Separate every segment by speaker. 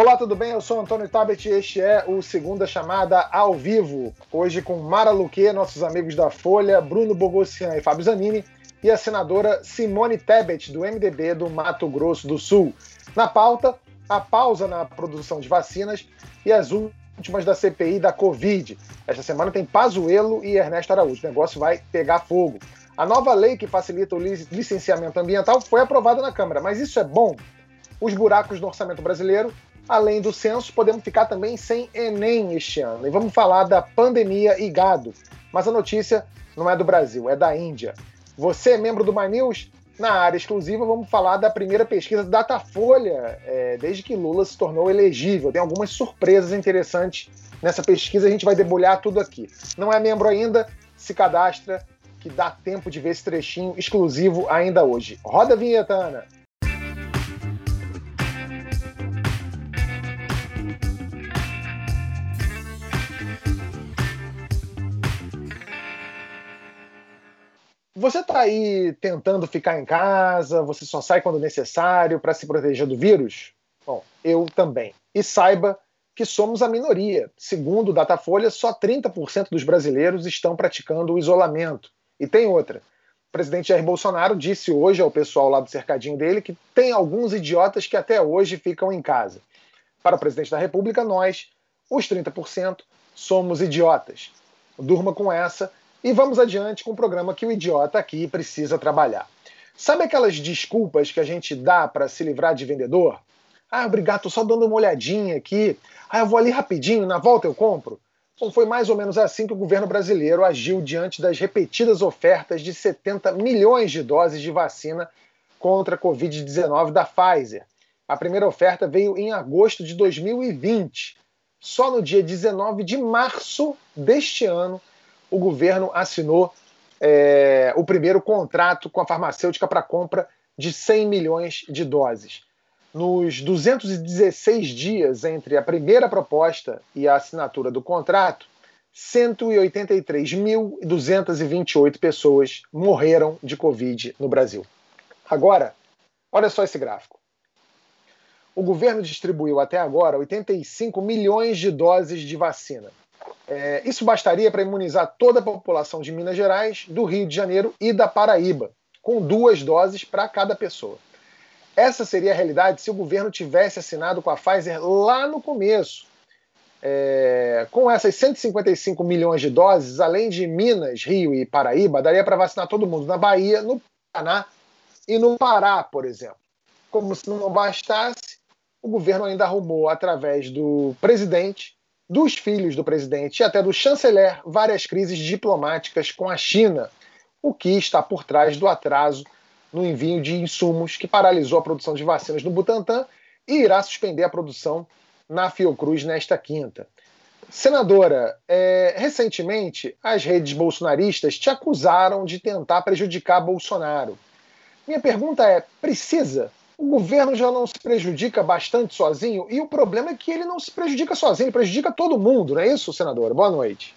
Speaker 1: Olá, tudo bem? Eu sou Antônio Tabet e este é o Segunda Chamada ao vivo. Hoje com Mara Luque, nossos amigos da Folha, Bruno Bogossian e Fábio Zanini, e a senadora Simone Tebet, do MDB do Mato Grosso do Sul. Na pauta, a pausa na produção de vacinas e as últimas da CPI da Covid. Esta semana tem Pazuello e Ernesto Araújo. O negócio vai pegar fogo. A nova lei que facilita o licenciamento ambiental foi aprovada na Câmara, mas isso é bom? Os buracos no orçamento brasileiro Além do censo, podemos ficar também sem Enem este ano. E vamos falar da pandemia e gado. Mas a notícia não é do Brasil, é da Índia. Você é membro do My News? Na área exclusiva, vamos falar da primeira pesquisa Datafolha, é, desde que Lula se tornou elegível. Tem algumas surpresas interessantes nessa pesquisa, a gente vai debulhar tudo aqui. Não é membro ainda? Se cadastra, que dá tempo de ver esse trechinho exclusivo ainda hoje. Roda a vinheta, Ana! Você está aí tentando ficar em casa, você só sai quando necessário para se proteger do vírus? Bom, eu também. E saiba que somos a minoria. Segundo o Datafolha, só 30% dos brasileiros estão praticando o isolamento. E tem outra. O presidente Jair Bolsonaro disse hoje ao pessoal lá do cercadinho dele que tem alguns idiotas que até hoje ficam em casa. Para o presidente da República, nós, os 30%, somos idiotas. Durma com essa e vamos adiante com o programa que o idiota aqui precisa trabalhar. Sabe aquelas desculpas que a gente dá para se livrar de vendedor? Ah, obrigado, tô só dando uma olhadinha aqui. Ah, eu vou ali rapidinho, na volta eu compro. Bom, foi mais ou menos assim que o governo brasileiro agiu diante das repetidas ofertas de 70 milhões de doses de vacina contra a Covid-19 da Pfizer. A primeira oferta veio em agosto de 2020. Só no dia 19 de março deste ano, o governo assinou é, o primeiro contrato com a farmacêutica para compra de 100 milhões de doses. Nos 216 dias entre a primeira proposta e a assinatura do contrato, 183.228 pessoas morreram de Covid no Brasil. Agora, olha só esse gráfico. O governo distribuiu até agora 85 milhões de doses de vacina. É, isso bastaria para imunizar toda a população de Minas Gerais, do Rio de Janeiro e da Paraíba, com duas doses para cada pessoa. Essa seria a realidade se o governo tivesse assinado com a Pfizer lá no começo. É, com essas 155 milhões de doses, além de Minas, Rio e Paraíba, daria para vacinar todo mundo na Bahia, no Paraná e no Pará, por exemplo. Como se não bastasse, o governo ainda arrumou, através do presidente, dos filhos do presidente e até do chanceler várias crises diplomáticas com a China, o que está por trás do atraso no envio de insumos que paralisou a produção de vacinas no Butantan e irá suspender a produção na Fiocruz nesta quinta. Senadora, é, recentemente as redes bolsonaristas te acusaram de tentar prejudicar Bolsonaro. Minha pergunta é: precisa o governo já não se prejudica bastante sozinho, e o problema é que ele não se prejudica sozinho, ele prejudica todo mundo, não é isso, senadora? Boa noite.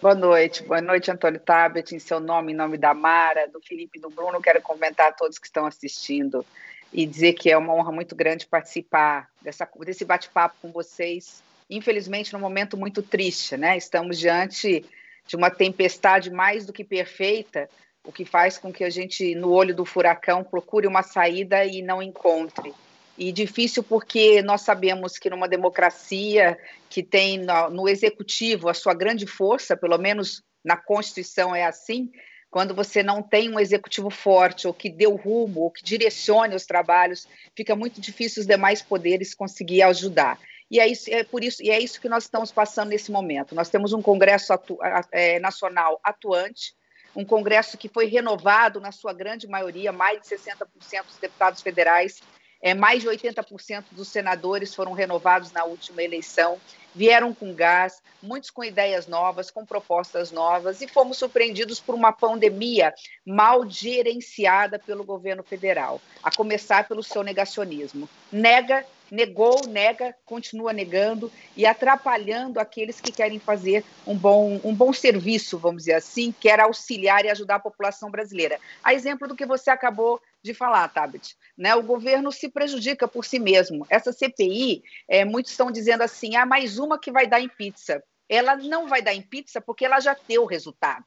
Speaker 2: Boa noite, boa noite, Antônio Tabet, em seu nome, em nome da Mara, do Felipe e do Bruno, quero comentar a todos que estão assistindo e dizer que é uma honra muito grande participar dessa, desse bate-papo com vocês, infelizmente num momento muito triste, né? Estamos diante de uma tempestade mais do que perfeita, o que faz com que a gente, no olho do furacão, procure uma saída e não encontre. E difícil porque nós sabemos que numa democracia que tem no, no executivo a sua grande força, pelo menos na Constituição é assim, quando você não tem um executivo forte, ou que dê o rumo, ou que direcione os trabalhos, fica muito difícil os demais poderes conseguir ajudar. E é, isso, é por isso, e é isso que nós estamos passando nesse momento. Nós temos um Congresso atu, é, Nacional atuante, um Congresso que foi renovado, na sua grande maioria, mais de 60% dos deputados federais, é, mais de 80% dos senadores foram renovados na última eleição, vieram com gás, muitos com ideias novas, com propostas novas, e fomos surpreendidos por uma pandemia mal gerenciada pelo governo federal, a começar pelo seu negacionismo. Nega negou, nega, continua negando e atrapalhando aqueles que querem fazer um bom, um bom serviço, vamos dizer assim, quer auxiliar e ajudar a população brasileira. A exemplo do que você acabou de falar, Tabet. Né? O governo se prejudica por si mesmo. Essa CPI, é, muitos estão dizendo assim: ah, mais uma que vai dar em pizza ela não vai dar em pizza porque ela já deu o resultado.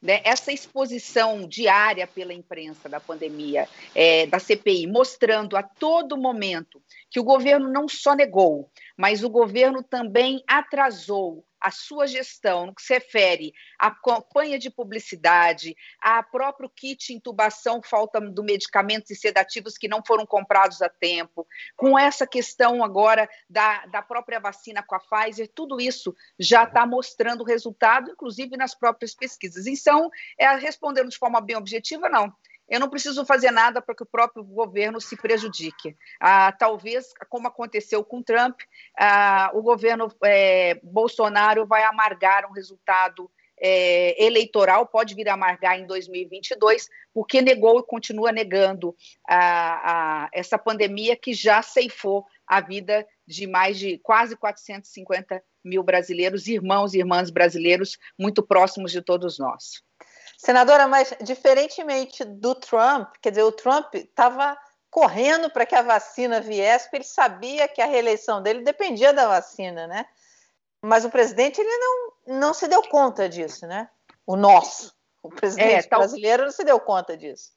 Speaker 2: Né? Essa exposição diária pela imprensa da pandemia, é, da CPI, mostrando a todo momento que o governo não só negou, mas o governo também atrasou a sua gestão no que se refere à campanha de publicidade, a próprio kit intubação, falta do medicamentos e sedativos que não foram comprados a tempo, com essa questão agora da, da própria vacina com a Pfizer, tudo isso já está mostrando resultado, inclusive nas próprias pesquisas. Então, é, respondendo de forma bem objetiva, não eu não preciso fazer nada para que o próprio governo se prejudique. Ah, talvez, como aconteceu com Trump, ah, o governo é, Bolsonaro vai amargar um resultado é, eleitoral, pode vir a amargar em 2022, porque negou e continua negando a, a, essa pandemia que já ceifou a vida de mais de quase 450 mil brasileiros, irmãos e irmãs brasileiros, muito próximos de todos nós.
Speaker 3: Senadora, mas diferentemente do Trump, quer dizer, o Trump estava correndo para que a vacina viesse, porque ele sabia que a reeleição dele dependia da vacina, né? Mas o presidente ele não, não se deu conta disso, né? O nosso, o presidente é, tal... brasileiro não se deu conta disso.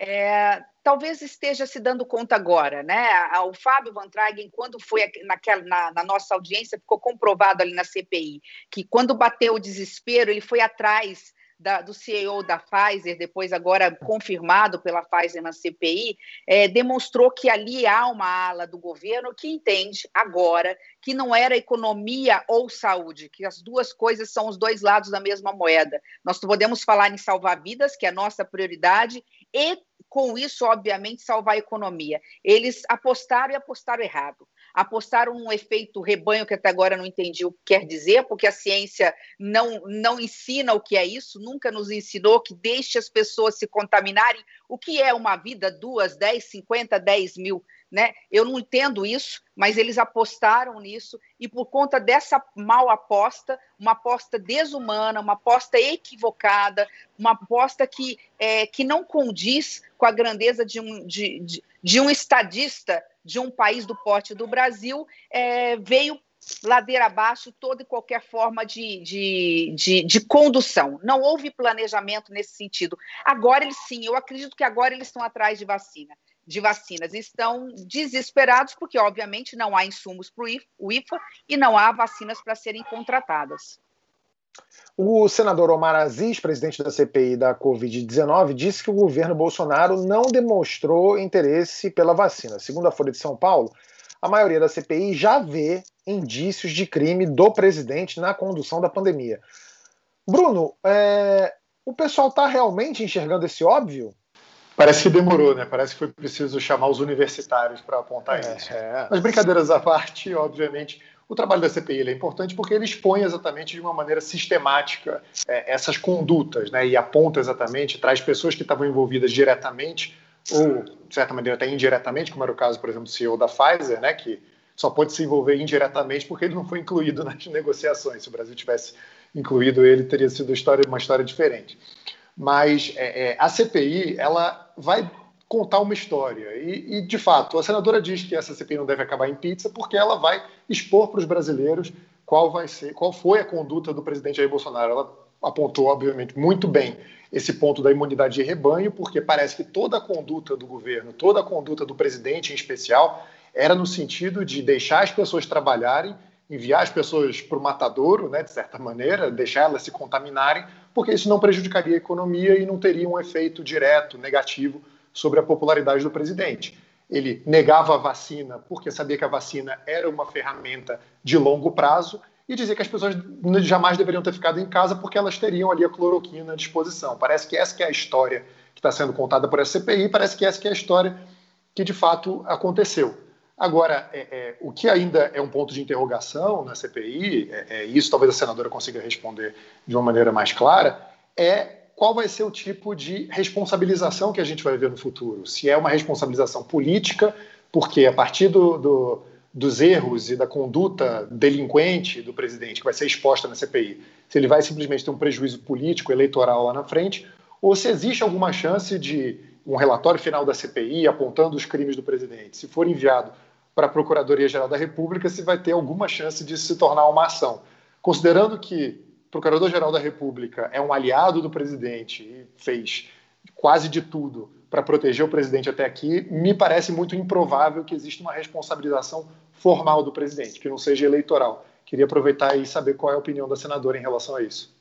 Speaker 2: É, talvez esteja se dando conta agora, né? O Fábio Van Tragen, quando foi naquela, na, na, nossa audiência, ficou comprovado ali na CPI que quando bateu o desespero, ele foi atrás da, do CEO da Pfizer, depois agora confirmado pela Pfizer na CPI, é, demonstrou que ali há uma ala do governo que entende agora que não era economia ou saúde, que as duas coisas são os dois lados da mesma moeda. Nós podemos falar em salvar vidas, que é a nossa prioridade, e com isso, obviamente, salvar a economia. Eles apostaram e apostaram errado apostaram num efeito rebanho que até agora não entendi o que quer dizer, porque a ciência não, não ensina o que é isso, nunca nos ensinou que deixe as pessoas se contaminarem. O que é uma vida, duas, dez, cinquenta, dez mil? Né? Eu não entendo isso, mas eles apostaram nisso e por conta dessa mal aposta, uma aposta desumana, uma aposta equivocada, uma aposta que, é, que não condiz com a grandeza de um, de, de, de um estadista de um país do porte do Brasil, é, veio ladeira abaixo toda e qualquer forma de, de, de, de, condução. Não houve planejamento nesse sentido. Agora eles sim, eu acredito que agora eles estão atrás de vacina, de vacinas. Estão desesperados porque, obviamente, não há insumos para o IFA e não há vacinas para serem contratadas.
Speaker 1: O senador Omar Aziz, presidente da CPI da Covid-19, disse que o governo Bolsonaro não demonstrou interesse pela vacina. Segundo a Folha de São Paulo, a maioria da CPI já vê indícios de crime do presidente na condução da pandemia. Bruno, é... o pessoal está realmente enxergando esse óbvio?
Speaker 4: Parece que demorou, né? Parece que foi preciso chamar os universitários para apontar é, isso. É. Mas brincadeiras à parte, obviamente, o trabalho da CPI é importante porque ele expõe exatamente de uma maneira sistemática é, essas condutas, né, e aponta exatamente, traz pessoas que estavam envolvidas diretamente ou, de certa maneira, até indiretamente, como era o caso, por exemplo, do CEO da Pfizer, né, que só pode se envolver indiretamente porque ele não foi incluído nas negociações. Se o Brasil tivesse incluído ele, teria sido uma história, uma história diferente. Mas é, é, a CPI ela vai contar uma história. E, e, de fato, a senadora diz que essa CPI não deve acabar em pizza porque ela vai expor para os brasileiros qual vai ser, qual foi a conduta do presidente Jair Bolsonaro. Ela apontou, obviamente, muito bem esse ponto da imunidade de rebanho, porque parece que toda a conduta do governo, toda a conduta do presidente em especial, era no sentido de deixar as pessoas trabalharem, enviar as pessoas para o matadouro, né, de certa maneira, deixar elas se contaminarem, porque isso não prejudicaria a economia e não teria um efeito direto negativo sobre a popularidade do presidente. Ele negava a vacina porque sabia que a vacina era uma ferramenta de longo prazo e dizia que as pessoas jamais deveriam ter ficado em casa porque elas teriam ali a cloroquina à disposição. Parece que essa que é a história que está sendo contada por essa CPI, parece que essa que é a história que de fato aconteceu. Agora, é, é, o que ainda é um ponto de interrogação na CPI, é, é, isso talvez a senadora consiga responder de uma maneira mais clara, é qual vai ser o tipo de responsabilização que a gente vai ver no futuro. Se é uma responsabilização política, porque a partir do, do, dos erros e da conduta delinquente do presidente, que vai ser exposta na CPI, se ele vai simplesmente ter um prejuízo político, eleitoral lá na frente, ou se existe alguma chance de um relatório final da CPI apontando os crimes do presidente, se for enviado para a Procuradoria-Geral da República, se vai ter alguma chance de se tornar uma ação. Considerando que Procurador-Geral da República é um aliado do presidente e fez quase de tudo para proteger o presidente até aqui, me parece muito improvável que exista uma responsabilização formal do presidente, que não seja eleitoral. Queria aproveitar e saber qual é a opinião da senadora em relação a isso.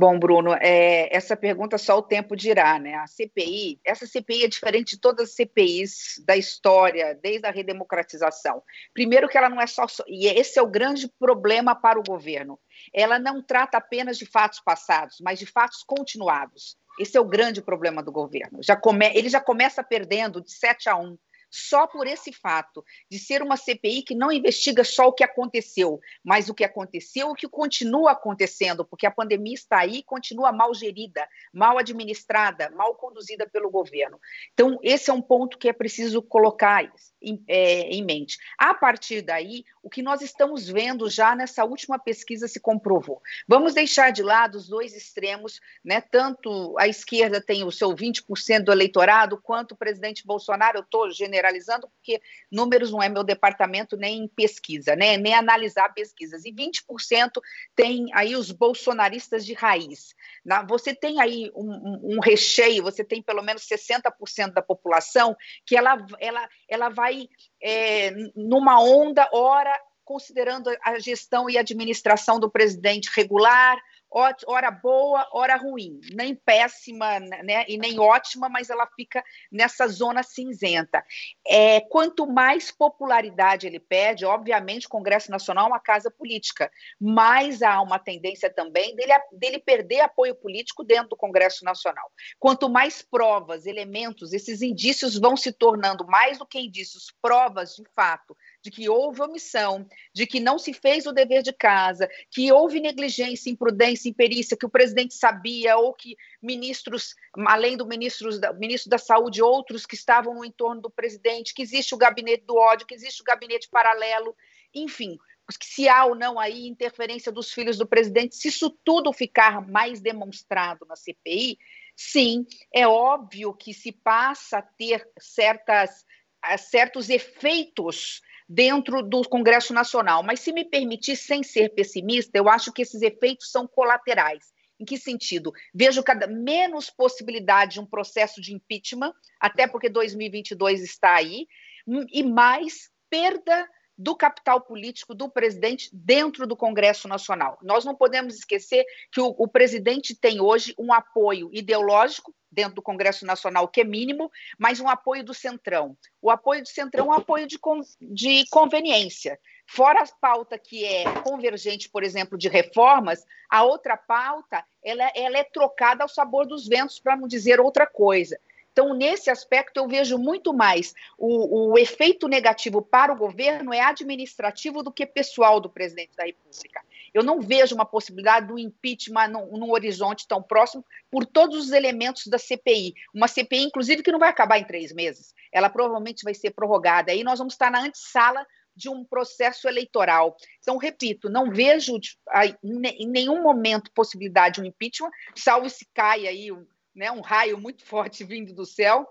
Speaker 2: Bom, Bruno, é, essa pergunta só o tempo dirá, né? A CPI, essa CPI é diferente de todas as CPIs da história, desde a redemocratização. Primeiro que ela não é só, e esse é o grande problema para o governo. Ela não trata apenas de fatos passados, mas de fatos continuados. Esse é o grande problema do governo. Já come, ele já começa perdendo de 7 a 1 só por esse fato de ser uma CPI que não investiga só o que aconteceu, mas o que aconteceu e o que continua acontecendo, porque a pandemia está aí e continua mal gerida, mal administrada, mal conduzida pelo governo. Então, esse é um ponto que é preciso colocar em, é, em mente. A partir daí, o que nós estamos vendo já nessa última pesquisa se comprovou. Vamos deixar de lado os dois extremos, né? tanto a esquerda tem o seu 20% do eleitorado, quanto o presidente Bolsonaro, eu estou generalizando porque números não é meu departamento nem pesquisa, né? nem analisar pesquisas. E 20% tem aí os bolsonaristas de raiz. Na, você tem aí um, um, um, recheio, você tem pelo menos 60% da população que ela, ela, ela vai é, numa onda, ora considerando a gestão e administração do presidente regular, hora boa, hora ruim, nem péssima né, e nem ótima, mas ela fica nessa zona cinzenta. É, quanto mais popularidade ele perde, obviamente o Congresso Nacional é uma casa política, mas há uma tendência também dele, dele perder apoio político dentro do Congresso Nacional. Quanto mais provas, elementos, esses indícios vão se tornando mais do que indícios, provas de fato de que houve omissão, de que não se fez o dever de casa, que houve negligência, imprudência, imperícia, que o presidente sabia, ou que ministros, além do ministro ministro da Saúde, outros que estavam no entorno do presidente, que existe o gabinete do ódio, que existe o gabinete paralelo, enfim, se há ou não aí interferência dos filhos do presidente, se isso tudo ficar mais demonstrado na CPI, sim, é óbvio que se passa a ter certas, certos efeitos dentro do Congresso Nacional. Mas, se me permitir, sem ser pessimista, eu acho que esses efeitos são colaterais. Em que sentido? Vejo cada menos possibilidade de um processo de impeachment, até porque 2022 está aí, e mais perda do capital político do presidente dentro do Congresso Nacional. Nós não podemos esquecer que o, o, presidente tem hoje um apoio ideológico dentro do Congresso Nacional, que é mínimo, mas um apoio do Centrão. O apoio do Centrão é um apoio de, de conveniência. Fora a pauta que é convergente, por exemplo, de reformas, a outra pauta ela, ela é trocada ao sabor dos ventos, para não dizer outra coisa. Então, nesse aspecto, eu vejo muito mais o, o, efeito negativo para o governo é administrativo do que pessoal do presidente da República. Eu não vejo uma possibilidade do impeachment num, num horizonte tão próximo por todos os elementos da CPI. Uma CPI, inclusive, que não vai acabar em três meses. Ela provavelmente vai ser prorrogada. Aí nós vamos estar na antessala de um processo eleitoral. Então, repito, não vejo em nenhum momento possibilidade de um impeachment, salvo se caia aí né, um raio muito forte vindo do céu,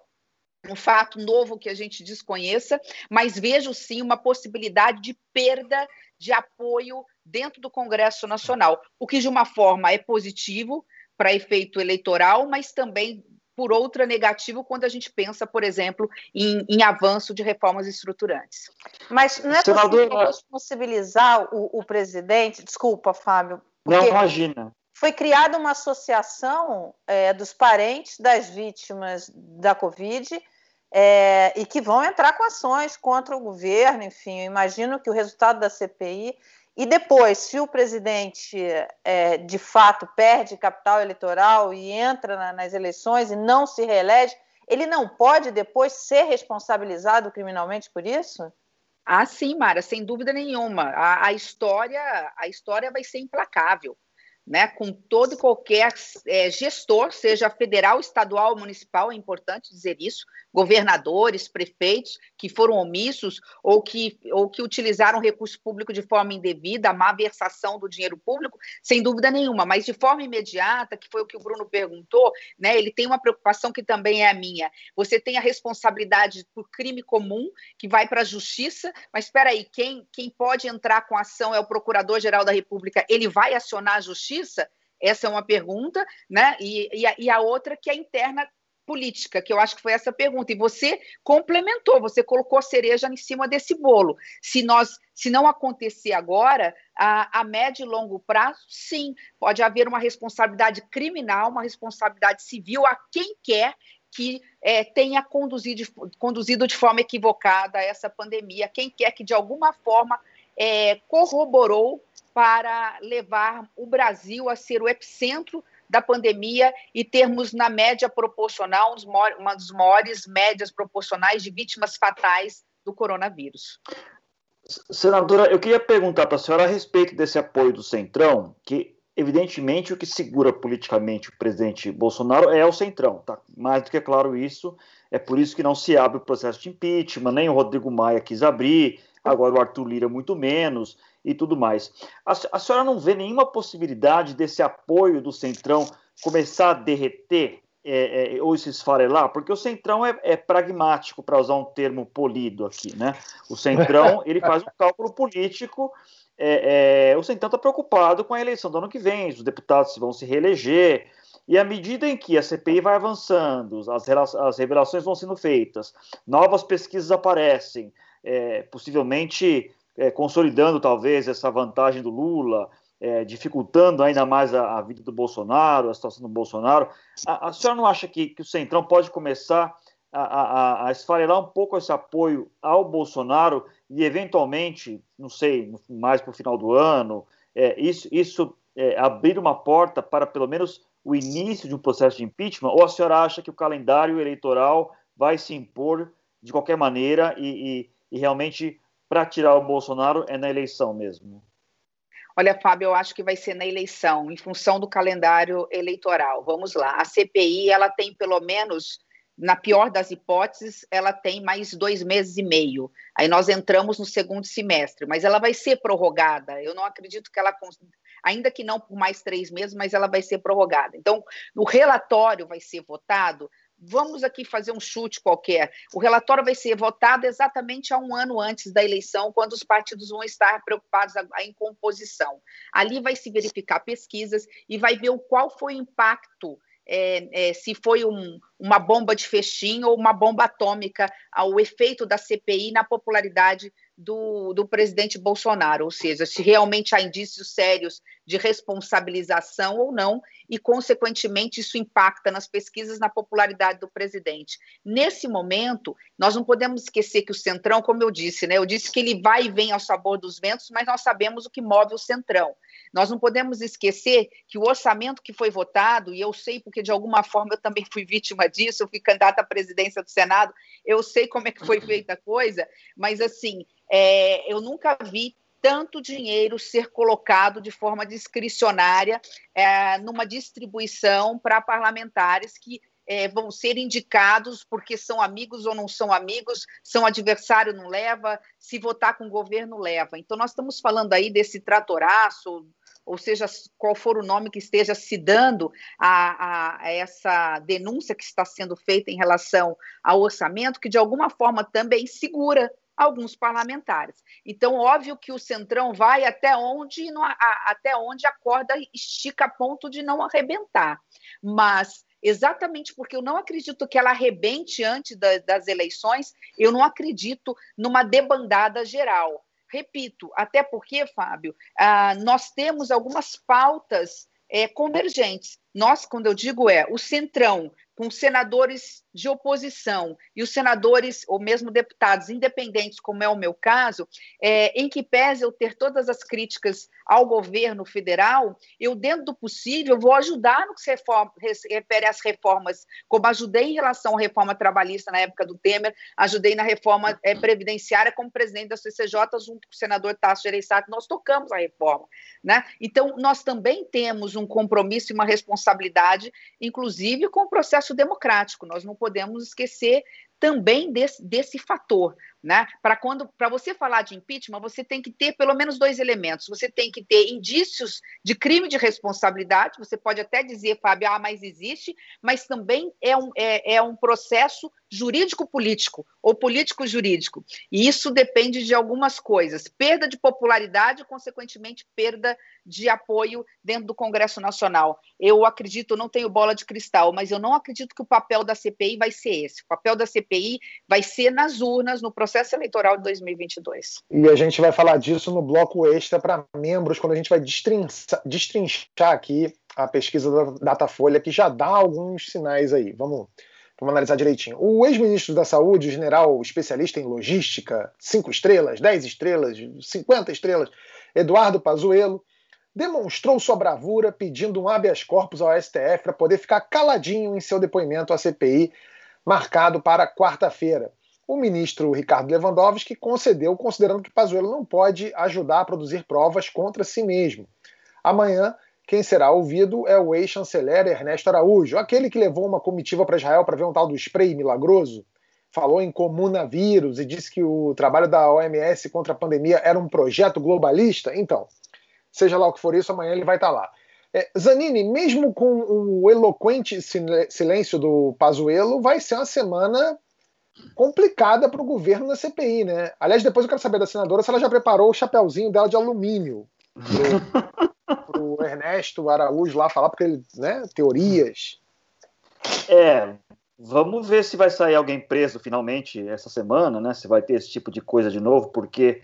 Speaker 2: um fato novo que a gente desconheça, mas vejo sim uma possibilidade de perda de apoio dentro do Congresso Nacional, o que de uma forma é positivo para efeito eleitoral, mas também por outra negativo quando a gente pensa, por exemplo, em, em avanço de reformas estruturantes.
Speaker 3: Mas não é possível possibilizar o, o presidente, desculpa, Fábio.
Speaker 5: Não, imagina
Speaker 3: foi criada uma associação é, dos parentes das vítimas da Covid é, e que vão entrar com ações contra o governo. Enfim, eu imagino que o resultado da CPI. E depois, se o presidente é, de fato perde capital eleitoral e entra na, nas eleições e não se reelege, ele não pode depois ser responsabilizado criminalmente por isso?
Speaker 2: Ah, sim, Mara, sem dúvida nenhuma. A, a história, a história vai ser implacável né, com todo e qualquer é, gestor, seja federal, estadual, municipal, é importante dizer isso, governadores, prefeitos que foram omissos ou que, ou que utilizaram recurso público de forma indevida, a má versação do dinheiro público, sem dúvida nenhuma, mas de forma imediata, que foi o que o Bruno perguntou, né, ele tem uma preocupação que também é a minha. Você tem a responsabilidade por crime comum, que vai para a justiça, mas espera aí, quem, quem pode entrar com ação é o Procurador-Geral da República, ele vai acionar a justiça? Essa é uma pergunta, né? E, e, a, e a outra que é interna política, que eu acho que foi essa pergunta. E você complementou, você colocou cereja em cima desse bolo. Se nós, se não acontecer agora, a, a médio e longo prazo, sim, pode haver uma responsabilidade criminal, uma responsabilidade civil a quem quer que é, tenha conduzido, conduzido de forma equivocada essa pandemia, quem quer que de alguma forma é, corroborou para levar o Brasil a ser o epicentro da pandemia e termos, na média proporcional, uma das maiores médias proporcionais de vítimas fatais do coronavírus.
Speaker 5: Senadora, eu queria perguntar para a senhora a respeito desse apoio do Centrão, que evidentemente o que segura politicamente o presidente Bolsonaro é o Centrão, tá? Mais do que é claro isso, é por isso que não se abre o processo de impeachment, nem o Rodrigo Maia quis abrir, agora o Arthur Lira muito menos e tudo mais. A, a senhora não vê nenhuma possibilidade desse apoio do Centrão começar a derreter é, é, ou se esfarelar? Porque o Centrão é, é pragmático, para usar um termo polido aqui, né? O Centrão ele faz um cálculo político. É, é, o Centrão está preocupado com a eleição do ano que vem, os deputados vão se reeleger, e à medida em que a CPI vai avançando, as, as revelações vão sendo feitas, novas pesquisas aparecem, é, possivelmente é, consolidando talvez essa vantagem do Lula, é, dificultando ainda mais a, a, vida do Bolsonaro, a situação do Bolsonaro. A, a senhora não acha que, que o Centrão pode começar a, a, a, esfarelar um pouco esse apoio ao Bolsonaro e, eventualmente, não sei, mais para o final do ano, é, isso, isso é, abrir uma porta para pelo menos o início de um processo de impeachment? Ou a senhora acha que o calendário eleitoral vai se impor de qualquer maneira e, e, e realmente para tirar o Bolsonaro é na eleição mesmo?
Speaker 2: Olha, Fábio, eu acho que vai ser na eleição, em função do calendário eleitoral. Vamos lá. A CPI, ela tem pelo menos, na pior das hipóteses, ela tem mais dois meses e meio. Aí nós entramos no segundo semestre, mas ela vai ser prorrogada. Eu não acredito que ela, ainda que não por mais três meses, mas ela vai ser prorrogada. Então, o relatório vai ser votado vamos aqui fazer um chute qualquer. O relatório vai ser votado exatamente há um ano antes da eleição, quando os partidos vão estar preocupados em composição. Ali vai se verificar pesquisas e vai ver o qual foi o impacto é, é, se foi um, uma bomba de festim ou uma bomba atômica, ao efeito da CPI na popularidade do, do presidente Bolsonaro, ou seja, se realmente há indícios sérios de responsabilização ou não, e, consequentemente, isso impacta nas pesquisas na popularidade do presidente. Nesse momento, nós não podemos esquecer que o Centrão, como eu disse, né, eu disse que ele vai e vem ao sabor dos ventos, mas nós sabemos o que move o Centrão. Nós não podemos esquecer que o orçamento que foi votado, e eu sei porque de alguma forma eu também fui vítima disso, eu fui candidata à presidência do Senado, eu sei como é que foi feita a coisa, mas assim, é, eu nunca vi tanto dinheiro ser colocado de forma discricionária é, numa distribuição para parlamentares que é, vão ser indicados porque são amigos ou não são amigos, são adversário, não leva, se votar com o governo, leva. Então, nós estamos falando aí desse tratoraço, ou seja, qual for o nome que esteja se dando a, a, a, essa denúncia que está sendo feita em relação ao orçamento, que de alguma forma também segura alguns parlamentares. Então, óbvio que o Centrão vai até onde, até onde a corda estica a ponto de não arrebentar. Mas exatamente porque eu não acredito que ela arrebente antes da, das eleições, eu não acredito numa debandada geral. Repito, até porque, Fábio, ah, nós temos algumas pautas é, convergentes. Nós, quando eu digo é, o Centrão, com senadores de oposição e os senadores ou mesmo deputados independentes, como é o meu caso, é, em que pese eu ter todas as críticas ao governo federal, eu, dentro do possível, vou ajudar no que se refere às reformas, como ajudei em relação à reforma trabalhista na época do Temer, ajudei na reforma é, previdenciária como presidente da CCJ, junto com o senador Tasso Gereissati, nós tocamos a reforma. Né? Então, nós também temos um compromisso e uma responsabilidade, inclusive com o processo democrático. Nós não podemos esquecer também desse, desse fator. Né? Para quando para você falar de impeachment, você tem que ter pelo menos dois elementos. Você tem que ter indícios de crime de responsabilidade. Você pode até dizer, Fábio, ah, mas existe, mas também é um, é, é um processo jurídico-político ou político-jurídico. E isso depende de algumas coisas: perda de popularidade e, consequentemente, perda de apoio dentro do Congresso Nacional. Eu acredito, não tenho bola de cristal, mas eu não acredito que o papel da CPI vai ser esse. O papel da CPI vai ser nas urnas, no processo processo eleitoral de 2022. E
Speaker 1: a gente vai falar disso no bloco extra para membros, quando a gente vai destrinchar, aqui a pesquisa da Datafolha, que já dá alguns sinais aí. Vamos, vamos analisar direitinho. O ex-ministro da Saúde, o general especialista em logística, 5 estrelas, 10 estrelas, 50 estrelas, Eduardo Pazuello, demonstrou sua bravura pedindo um habeas corpus ao STF para poder ficar caladinho em seu depoimento à CPI, marcado para quarta-feira o ministro Ricardo Lewandowski concedeu, considerando que Pazuello não pode ajudar a produzir provas contra si mesmo. Amanhã, quem será ouvido é o ex-chanceler Ernesto Araújo, aquele que levou uma comitiva para Israel para ver um tal do spray milagroso, falou em comunavírus e disse que o trabalho da OMS contra a pandemia era um projeto globalista. Então, seja lá o que for isso, amanhã ele vai estar lá. É, Zanini, mesmo com o eloquente silêncio do Pazuello, vai ser uma semana complicada para o governo na CPI, né? Aliás, depois eu quero saber da senadora se ela já preparou o chapéuzinho dela de alumínio para o Ernesto Araújo lá falar, porque ele, né, teorias.
Speaker 5: É, vamos ver se vai sair alguém preso finalmente essa semana, né? Se vai ter esse tipo de coisa de novo, porque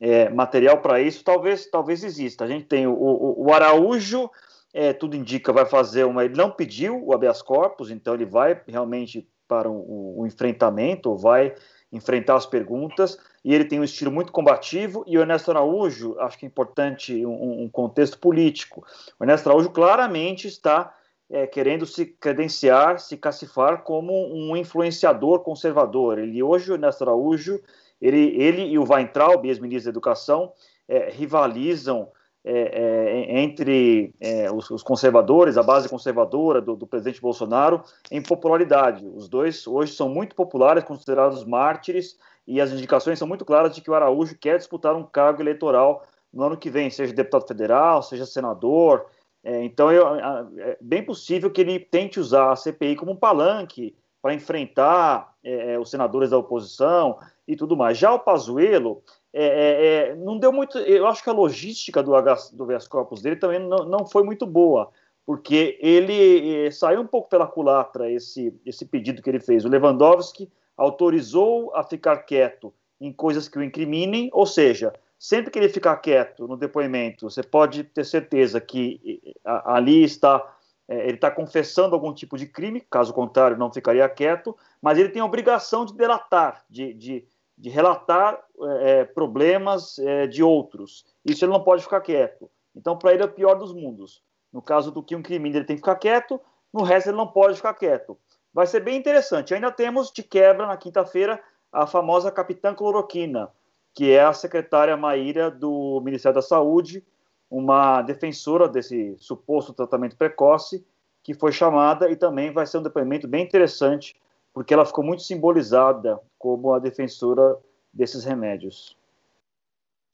Speaker 5: é, material para isso talvez, talvez exista. A gente tem o, o, o Araújo, é, tudo indica, vai fazer uma. Ele não pediu o habeas corpus, então ele vai realmente para o, o enfrentamento, vai enfrentar as perguntas, e ele tem um estilo muito combativo, e o Ernesto Araújo, acho que é importante um, um contexto político, o Ernesto Araújo claramente está é, querendo se credenciar, se cacifar como um influenciador conservador. Ele hoje, o Ernesto Araújo, ele, ele e o Weintraub, ex-ministro da Educação, é, rivalizam é, é, entre é, os, os, conservadores, a base conservadora do, do, presidente Bolsonaro, em popularidade. Os dois hoje são muito populares, considerados mártires, e as indicações são muito claras de que o Araújo quer disputar um cargo eleitoral no ano que vem, seja deputado federal, seja senador. É, então, eu, é bem possível que ele tente usar a CPI como um palanque para enfrentar é, é, os senadores da oposição e tudo mais. Já o Pazuello, é, é, é, não deu muito. Eu acho que a logística do, H, do corpus dele também não, não foi muito boa, porque ele é, saiu um pouco pela culatra esse, esse pedido que ele fez. O Lewandowski autorizou a ficar quieto em coisas que o incriminem, ou seja, sempre que ele ficar quieto no depoimento, você pode ter certeza que ali está. É, ele está confessando algum tipo de crime, caso contrário, não ficaria quieto, mas ele tem a obrigação de delatar, de, de de relatar é, problemas é, de outros. Isso ele não pode ficar quieto. Então, para ele é o pior dos mundos. No caso do que um criminoso ele tem que ficar quieto, no resto ele não pode ficar quieto. Vai ser bem interessante. Ainda temos de quebra na quinta-feira a famosa capitã cloroquina, que é a secretária Maíra do Ministério da Saúde, uma defensora desse suposto tratamento precoce, que foi chamada e também vai ser um depoimento bem interessante porque ela ficou muito simbolizada como a defensora desses remédios.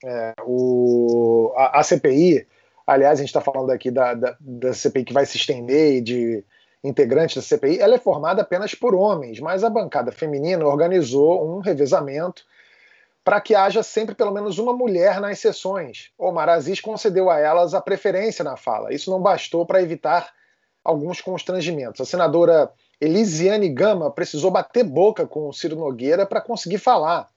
Speaker 1: É, o, a, a, CPI, aliás, a gente está falando aqui da, da, da, CPI que vai se estender e de integrantes da CPI, ela é formada apenas por homens, mas a bancada feminina organizou um revezamento para que haja sempre pelo menos uma mulher nas sessões. Omar Aziz concedeu a elas a preferência na fala. Isso não bastou para evitar alguns constrangimentos. A senadora Elisiane Gama precisou bater boca com Ciro Nogueira para conseguir falar.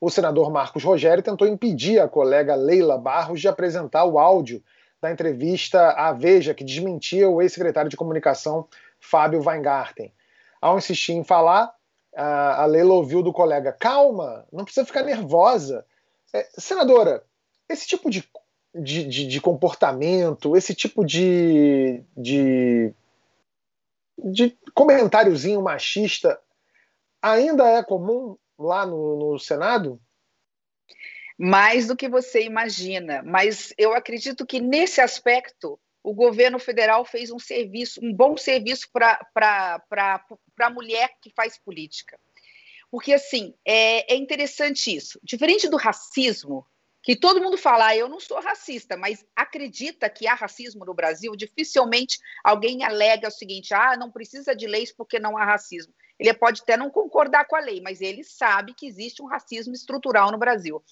Speaker 1: O senador Marcos Rogério tentou impedir a colega Leila Barros de apresentar o áudio da entrevista à Veja, que desmentia o ex-secretário de comunicação Fábio Weingarten. ao insistir em falar, a Leila ouviu do colega: calma, não precisa ficar nervosa. É, senadora, esse tipo de, de, de, de, comportamento, esse tipo de, de, de comentáriozinho machista ainda é comum lá no, no Senado?
Speaker 2: Mais do que você imagina, mas eu acredito que nesse aspecto o governo federal fez um serviço, um bom serviço para a mulher que faz política. Porque, assim, é, é interessante isso. Diferente do racismo, que todo mundo fala, ah, eu não sou racista, mas acredita que há racismo no Brasil, dificilmente alguém alega o seguinte: ah, não precisa de leis porque não há racismo. Ele pode até não concordar com a lei, mas ele sabe que existe um racismo estrutural no Brasil.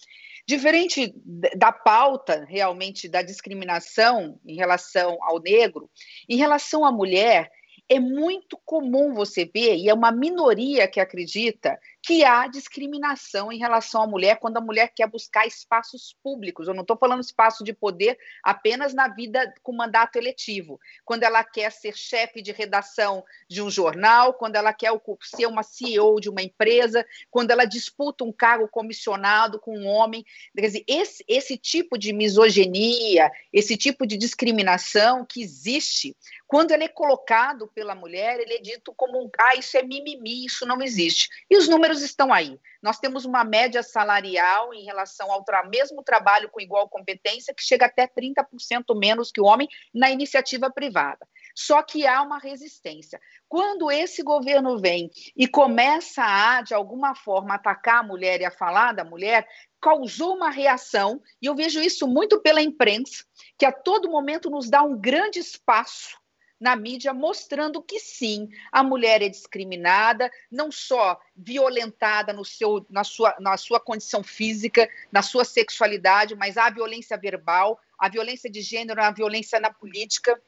Speaker 2: Diferente da pauta, realmente, da discriminação em relação ao negro, em relação à mulher, é muito comum você ver, e é uma minoria que acredita, que há discriminação em relação à mulher quando a mulher quer buscar espaços públicos. Eu não estou falando espaço de poder apenas na vida com mandato eletivo. Quando ela quer ser chefe de redação de um jornal, quando ela quer ser uma CEO de uma empresa, quando ela disputa um cargo comissionado com um homem. Quer dizer, esse, esse tipo de misoginia, esse tipo de discriminação que existe, quando ele é colocado pela mulher, ele é dito como um, ah, isso é mimimi, isso não existe. E os números estão aí. Nós temos uma média salarial em relação ao tra mesmo trabalho com igual competência que chega até 30% menos que o homem na iniciativa privada. Só que há uma resistência. Quando esse governo vem e começa a, de alguma forma, atacar a mulher e a falar da mulher, causou uma reação, e eu vejo isso muito pela imprensa, que a todo momento nos dá um grande espaço na mídia mostrando que sim, a mulher é discriminada, não só violentada no seu, na, sua, na sua condição física, na sua sexualidade, mas há violência verbal, a violência de gênero, a violência na política.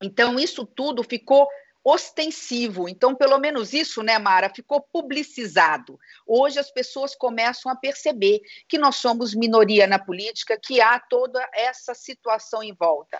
Speaker 2: Então, isso tudo ficou ostensivo. Então, pelo menos isso, né, Mara, ficou publicizado. Hoje as pessoas começam a perceber que nós somos minoria na política, que há toda essa situação em volta.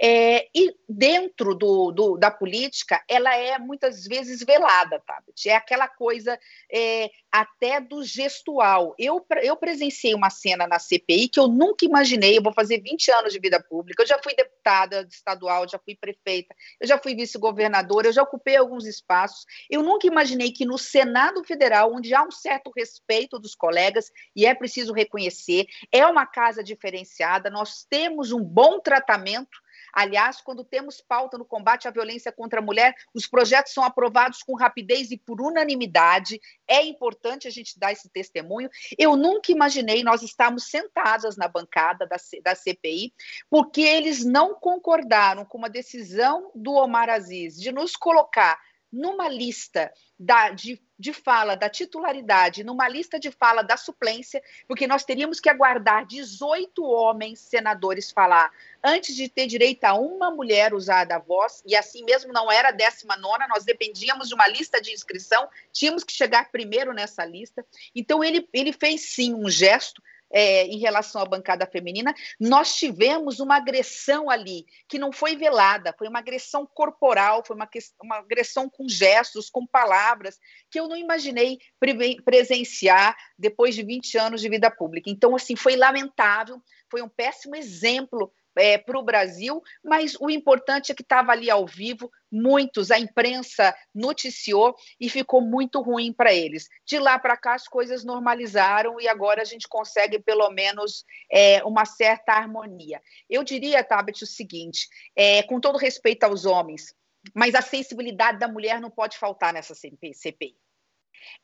Speaker 2: É, e dentro do, do, da política, ela é muitas vezes velada, tá? É aquela coisa é, até do gestual. Eu, eu presenciei uma cena na CPI que eu nunca imaginei. Eu vou fazer 20 anos de vida pública. Eu já fui deputada estadual, já fui prefeita, eu já fui vice-governadora, eu já ocupei alguns espaços. Eu nunca imaginei que no Senado Federal, onde há um certo respeito dos colegas, e é preciso reconhecer, é uma casa diferenciada, nós temos um bom tratamento Aliás, quando temos pauta no combate à violência contra a mulher, os projetos são aprovados com rapidez e por unanimidade. É importante a gente dar esse testemunho. Eu nunca imaginei nós estarmos sentadas na bancada da, da CPI, porque eles não concordaram com uma decisão do Omar Aziz de nos colocar numa lista da, de, de fala da titularidade, numa lista de fala da suplência, porque nós teríamos que aguardar 18 homens senadores falar antes de ter direito a uma mulher usar a voz, e assim mesmo não era a 19, nós dependíamos de uma lista de inscrição, tínhamos que chegar primeiro nessa lista. Então, ele, ele fez sim um gesto é, em relação à bancada feminina, nós tivemos uma agressão ali, que não foi velada, foi uma agressão corporal, foi uma, uma agressão com gestos, com palavras, que eu não imaginei pre presenciar depois de 20 anos de vida pública. Então, assim, foi lamentável, foi um péssimo exemplo é, para o Brasil, mas o importante é que estava ali ao vivo, muitos, a imprensa noticiou e ficou muito ruim para eles. De lá para cá as coisas normalizaram e agora a gente consegue pelo menos é, uma certa harmonia. Eu diria, Tabet, o seguinte: é, com todo respeito aos homens, mas a sensibilidade da mulher não pode faltar nessa CPI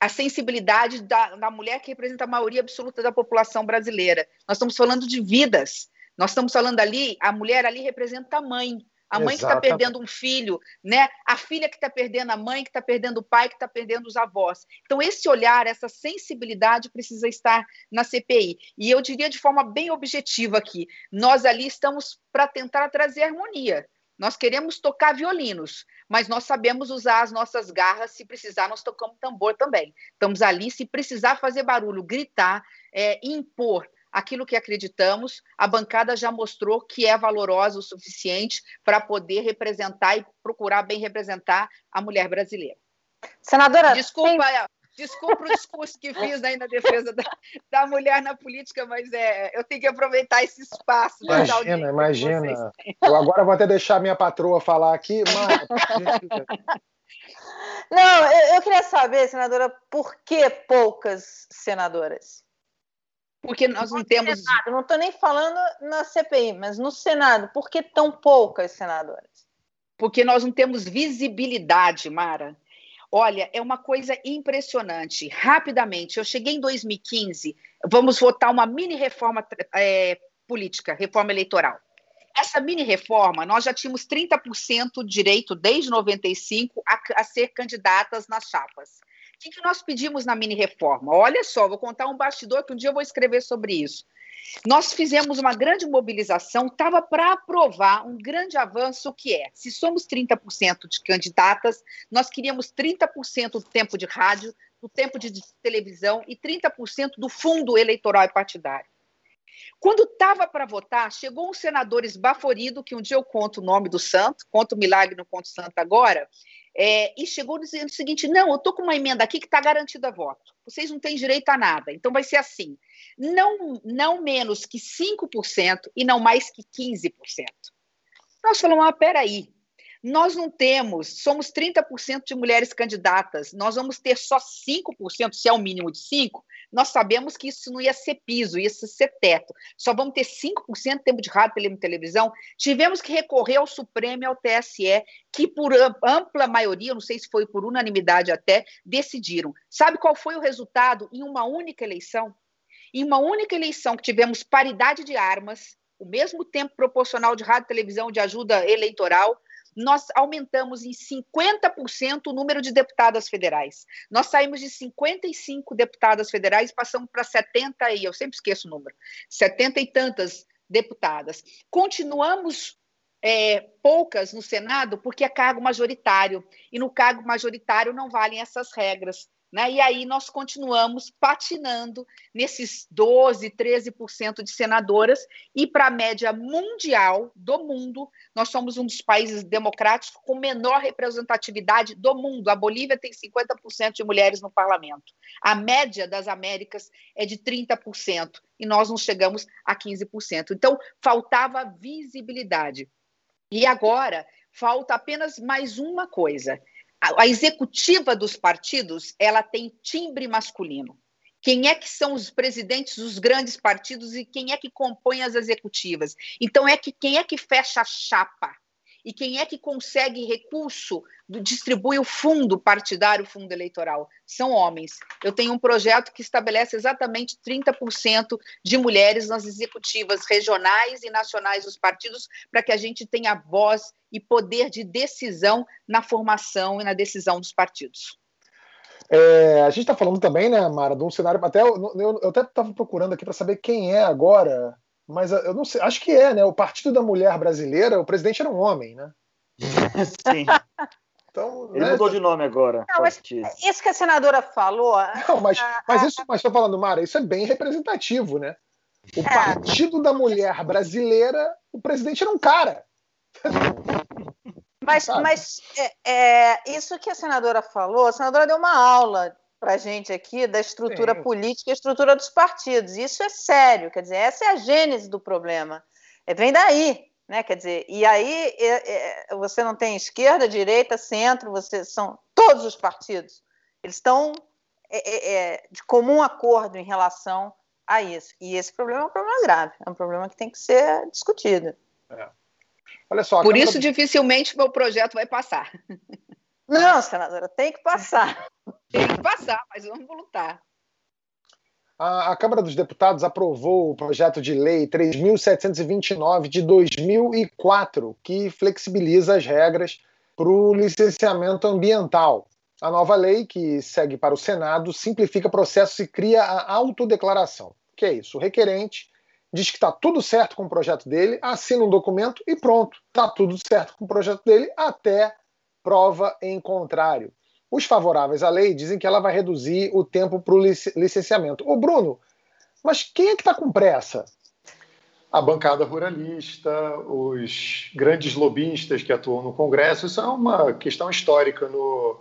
Speaker 2: a sensibilidade da, da, mulher que representa a maioria absoluta da população brasileira. Nós estamos falando de vidas. Nós estamos falando ali, a mulher ali representa a mãe, a mãe Exatamente. que está perdendo um filho, né? A filha que está perdendo a mãe, que está perdendo o pai, que está perdendo os avós. Então, esse olhar, essa sensibilidade precisa estar na CPI. E eu diria de forma bem objetiva aqui: nós ali estamos para tentar trazer harmonia. Nós queremos tocar violinos, mas nós sabemos usar as nossas garras. Se precisar, nós tocamos tambor também. Estamos ali, se precisar fazer barulho, gritar, é, impor aquilo que acreditamos, a bancada já mostrou que é valorosa o suficiente para poder representar e procurar bem representar a mulher brasileira. Senadora. Desculpa, tem... desculpa o discurso que fiz aí na defesa da, da mulher na política, mas é, eu tenho que aproveitar esse espaço.
Speaker 1: Imagina, imagina. Eu agora vou até deixar minha patroa falar aqui, mas.
Speaker 3: Não, eu, eu queria saber, senadora, por que poucas senadoras?
Speaker 2: Porque nós não temos.
Speaker 3: Senado, não estou nem falando na CPI, mas no Senado, por que tão poucas senadoras?
Speaker 2: Porque nós não temos visibilidade, Mara. Olha, é uma coisa impressionante. Rapidamente, eu cheguei em 2015, vamos votar uma mini reforma é, política, reforma eleitoral. Essa mini reforma, nós já tínhamos 30% direito, desde 95, a, a ser candidatas nas chapas. O que, que nós pedimos na mini reforma? Olha só, vou contar um bastidor que um dia eu vou escrever sobre isso. Nós fizemos uma grande mobilização, estava para aprovar um grande avanço que é, se somos 30% de candidatas, nós queríamos 30% do tempo de rádio, do tempo de televisão e 30% do fundo eleitoral e partidário. Quando estava para votar, chegou um senador esbaforido, que um dia eu conto o nome do santo, conto o milagre, no conto santo agora, é, e chegou dizendo o seguinte: não, eu estou com uma emenda aqui que está garantida voto. Vocês não têm direito a nada. Então vai ser assim: não, não menos que 5% e não mais que 15%. Nós falamos, ah, peraí, nós não temos, somos 30% de mulheres candidatas, nós vamos ter só 5%, se é o mínimo de 5%, nós sabemos que isso não ia ser piso, ia ser teto. Só vamos ter 5% de tempo de rádio e televisão. Tivemos que recorrer ao Supremo e ao TSE, que por ampla maioria, não sei se foi por unanimidade até, decidiram. Sabe qual foi o resultado em uma única eleição? Em uma única eleição que tivemos paridade de armas, o mesmo tempo proporcional de rádio televisão de ajuda eleitoral, nós aumentamos em 50% o número de deputadas federais. Nós saímos de 55 deputadas federais, passamos para 70 e eu sempre esqueço o número, 70 e tantas deputadas. Continuamos é, poucas no Senado porque é cargo majoritário e no cargo majoritário não valem essas regras. Né? E aí nós continuamos patinando nesses 12, 13% de senadoras, e para a média mundial do mundo, nós somos um dos países democráticos com menor representatividade do mundo. A Bolívia tem 50% de mulheres no parlamento. A média das Américas é de 30%, e nós não chegamos a 15%. Então, faltava visibilidade. E agora falta apenas mais uma coisa a, executiva dos partidos ela tem timbre masculino. Quem é que são os presidentes dos grandes partidos e quem é que compõe as executivas? Então é que quem é que fecha a chapa? E quem é que consegue recurso, distribui o fundo partidário, o fundo eleitoral? São homens. Eu tenho um projeto que estabelece exatamente 30% de mulheres nas executivas regionais e nacionais dos partidos, para que a gente tenha voz e poder de decisão na formação e na decisão dos partidos.
Speaker 1: É, a gente está falando também, né, Mara, de um cenário. Até, eu, eu até estava procurando aqui para saber quem é agora mas eu não sei, acho que é, né? O Partido da Mulher Brasileira, o presidente era um homem, né?
Speaker 5: Sim. Então, Ele né? mudou de nome agora.
Speaker 3: Não, mas isso que a senadora falou.
Speaker 1: Não, mas, mas isso, mas estou falando, Mara, isso é bem representativo, né? O é. Partido da Mulher Brasileira, o presidente era um cara.
Speaker 3: Mas, mas é, é, isso que a senadora falou, a senadora deu uma aula para a gente aqui da estrutura Sim. política e estrutura dos partidos. Isso é sério, quer dizer, essa é a gênese do problema. É, vem daí, né? Quer dizer, e aí é, é, você não tem esquerda, direita, centro, você são todos os partidos. Eles estão é, é, é, de comum acordo em relação a isso. E esse problema é um problema grave, é um problema que tem que ser discutido.
Speaker 2: Olha só. Por isso, dificilmente o meu projeto vai passar.
Speaker 3: Não, senadora, tem que passar.
Speaker 2: Tem que passar, mas vamos lutar.
Speaker 1: A, a Câmara dos Deputados aprovou o projeto de lei 3.729 de 2004, que flexibiliza as regras para o licenciamento ambiental. A nova lei, que segue para o Senado, simplifica processos e cria a autodeclaração. Que é isso? O requerente diz que está tudo certo com o projeto dele, assina um documento e pronto. Está tudo certo com o projeto dele até prova em contrário. Os favoráveis à lei dizem que ela vai reduzir o tempo para o licenciamento. Ô Bruno, mas quem é que está com pressa?
Speaker 4: A bancada ruralista, os grandes lobistas que atuam no Congresso, isso é uma questão histórica no,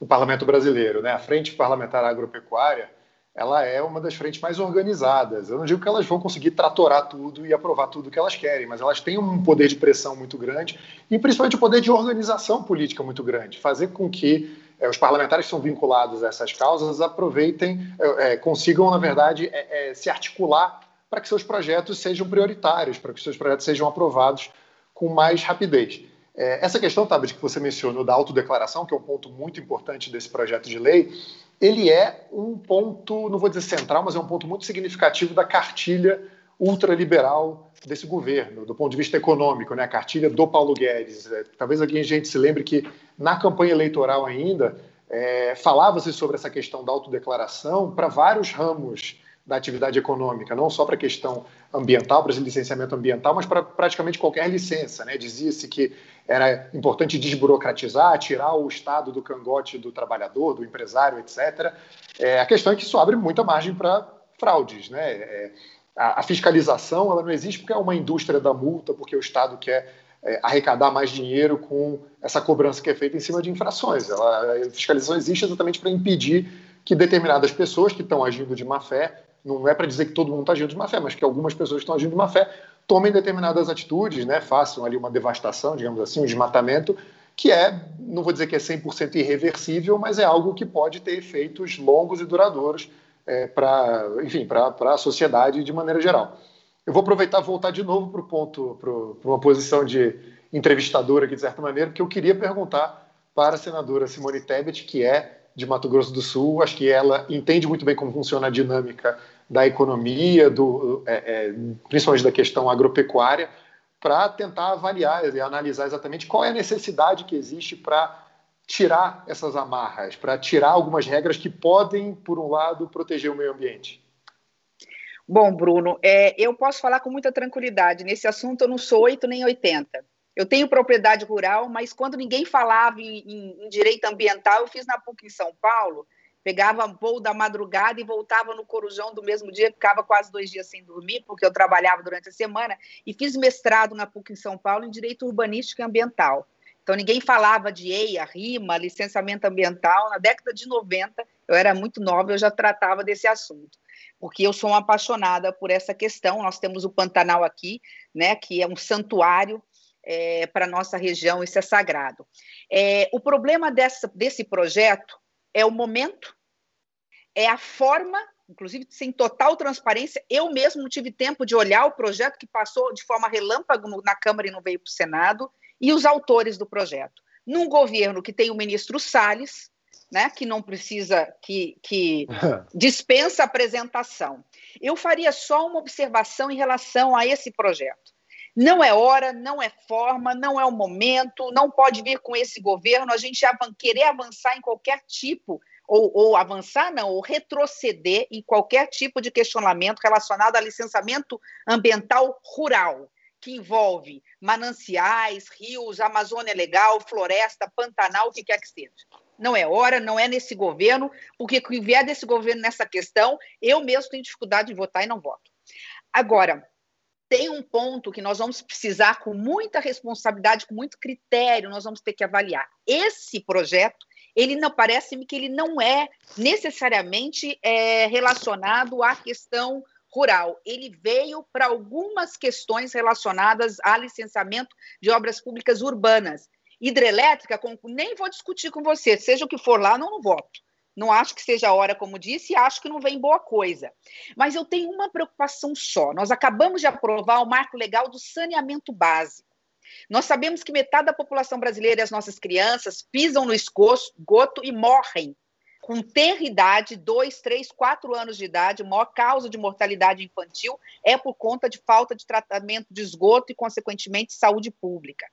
Speaker 4: no parlamento brasileiro. Né? A Frente Parlamentar Agropecuária ela é uma das frentes mais organizadas. Eu não digo que elas vão conseguir tratorar tudo e aprovar tudo que elas querem, mas elas têm um poder de pressão muito grande e principalmente um poder de organização política muito grande, fazer com que é, os parlamentares que são vinculados a essas causas aproveitem, é, consigam, na verdade, é, se articular para que seus projetos sejam prioritários, para que seus projetos sejam aprovados com mais rapidez. essa questão, Tabit, que você mencionou da autodeclaração, que é um ponto muito importante desse projeto de lei, ele é um ponto, não vou dizer central, mas é um ponto muito significativo da cartilha ultraliberal desse governo, do ponto de vista econômico, né? a cartilha do Paulo Guedes. É, talvez alguém a gente se lembre que na campanha eleitoral ainda é, falava-se sobre essa questão da autodeclaração para vários ramos da atividade econômica, não só para a questão ambiental, para esse licenciamento ambiental, mas para praticamente qualquer licença. Né? Dizia-se que era importante desburocratizar, tirar o Estado do cangote do trabalhador, do empresário, etc. É, a questão é que isso abre muita margem para fraudes. Né? É, a, fiscalização ela não existe porque é uma indústria da multa, porque o Estado quer é, arrecadar mais dinheiro com essa cobrança que é feita em cima de infrações. Ela, a fiscalização existe exatamente para impedir que determinadas pessoas que estão agindo de má fé não é para dizer que todo mundo está agindo de má fé, mas que algumas pessoas estão agindo de má fé tomem determinadas atitudes, né, façam ali uma devastação, digamos assim, um desmatamento, que é, não vou dizer que é 100% irreversível, mas é algo que pode ter efeitos longos e duradouros é, para, enfim, para a sociedade de maneira geral. Eu vou aproveitar e voltar de novo para o ponto, para uma posição de entrevistadora aqui, de certa maneira, porque eu queria perguntar para a senadora Simone Tebet, que é de Mato Grosso do Sul, acho que ela entende muito bem como funciona a dinâmica da economia, do, é, é, principalmente da questão agropecuária, para tentar avaliar e analisar exatamente qual é a necessidade que existe para tirar essas amarras, para tirar algumas regras que podem, por um lado, proteger o meio ambiente.
Speaker 2: Bom, Bruno, é, eu posso falar com muita tranquilidade. Nesse assunto eu não sou 8 nem 80. Eu tenho propriedade rural, mas quando ninguém falava em, em, em direito ambiental, eu fiz na PUC em São Paulo, pegava voo da madrugada e voltava no Corujão do mesmo dia, ficava quase dois dias sem dormir, porque eu trabalhava durante a semana, e fiz mestrado na PUC em São Paulo em Direito Urbanístico e Ambiental. Então, ninguém falava de EIA, RIMA, licenciamento ambiental. Na década de 90, eu era muito nova, eu já tratava desse assunto, porque eu sou uma apaixonada por essa questão. Nós temos o Pantanal aqui, né, que é um santuário é, para a nossa região, isso é sagrado. É, o problema dessa, desse projeto é o momento, é a forma, inclusive sem total transparência. Eu mesmo não tive tempo de olhar o projeto que passou de forma relâmpago na Câmara e não veio para o Senado, e os autores do projeto. Num governo que tem o ministro Salles, né, que não precisa, que, que dispensa apresentação. Eu faria só uma observação em relação a esse projeto. Não é hora, não é forma, não é o momento, não pode vir com esse governo a gente querer avançar em qualquer tipo, ou, ou avançar, não, ou retroceder em qualquer tipo de questionamento relacionado a licenciamento ambiental rural, que envolve mananciais, rios, Amazônia Legal, floresta, Pantanal, o que quer que seja. Não é hora, não é nesse governo, porque o que vier desse governo nessa questão, eu mesmo tenho dificuldade de votar e não voto. Agora, tem um ponto que nós vamos precisar, com muita responsabilidade, com muito critério, nós vamos ter que avaliar. Esse projeto, ele não parece-me que ele não é necessariamente é, relacionado à questão rural. Ele veio para algumas questões relacionadas a licenciamento de obras públicas urbanas. Hidrelétrica, nem vou discutir com você, seja o que for lá, não, não voto. Não acho que seja a hora, como disse, e acho que não vem boa coisa. Mas eu tenho uma preocupação só. Nós acabamos de aprovar o marco legal do saneamento básico. Nós sabemos que metade da população brasileira e as nossas crianças pisam no esgoto e morrem com tenra idade, 2, 3, 4 anos de idade, a maior causa de mortalidade infantil é por conta de falta de tratamento de esgoto e, consequentemente, saúde pública.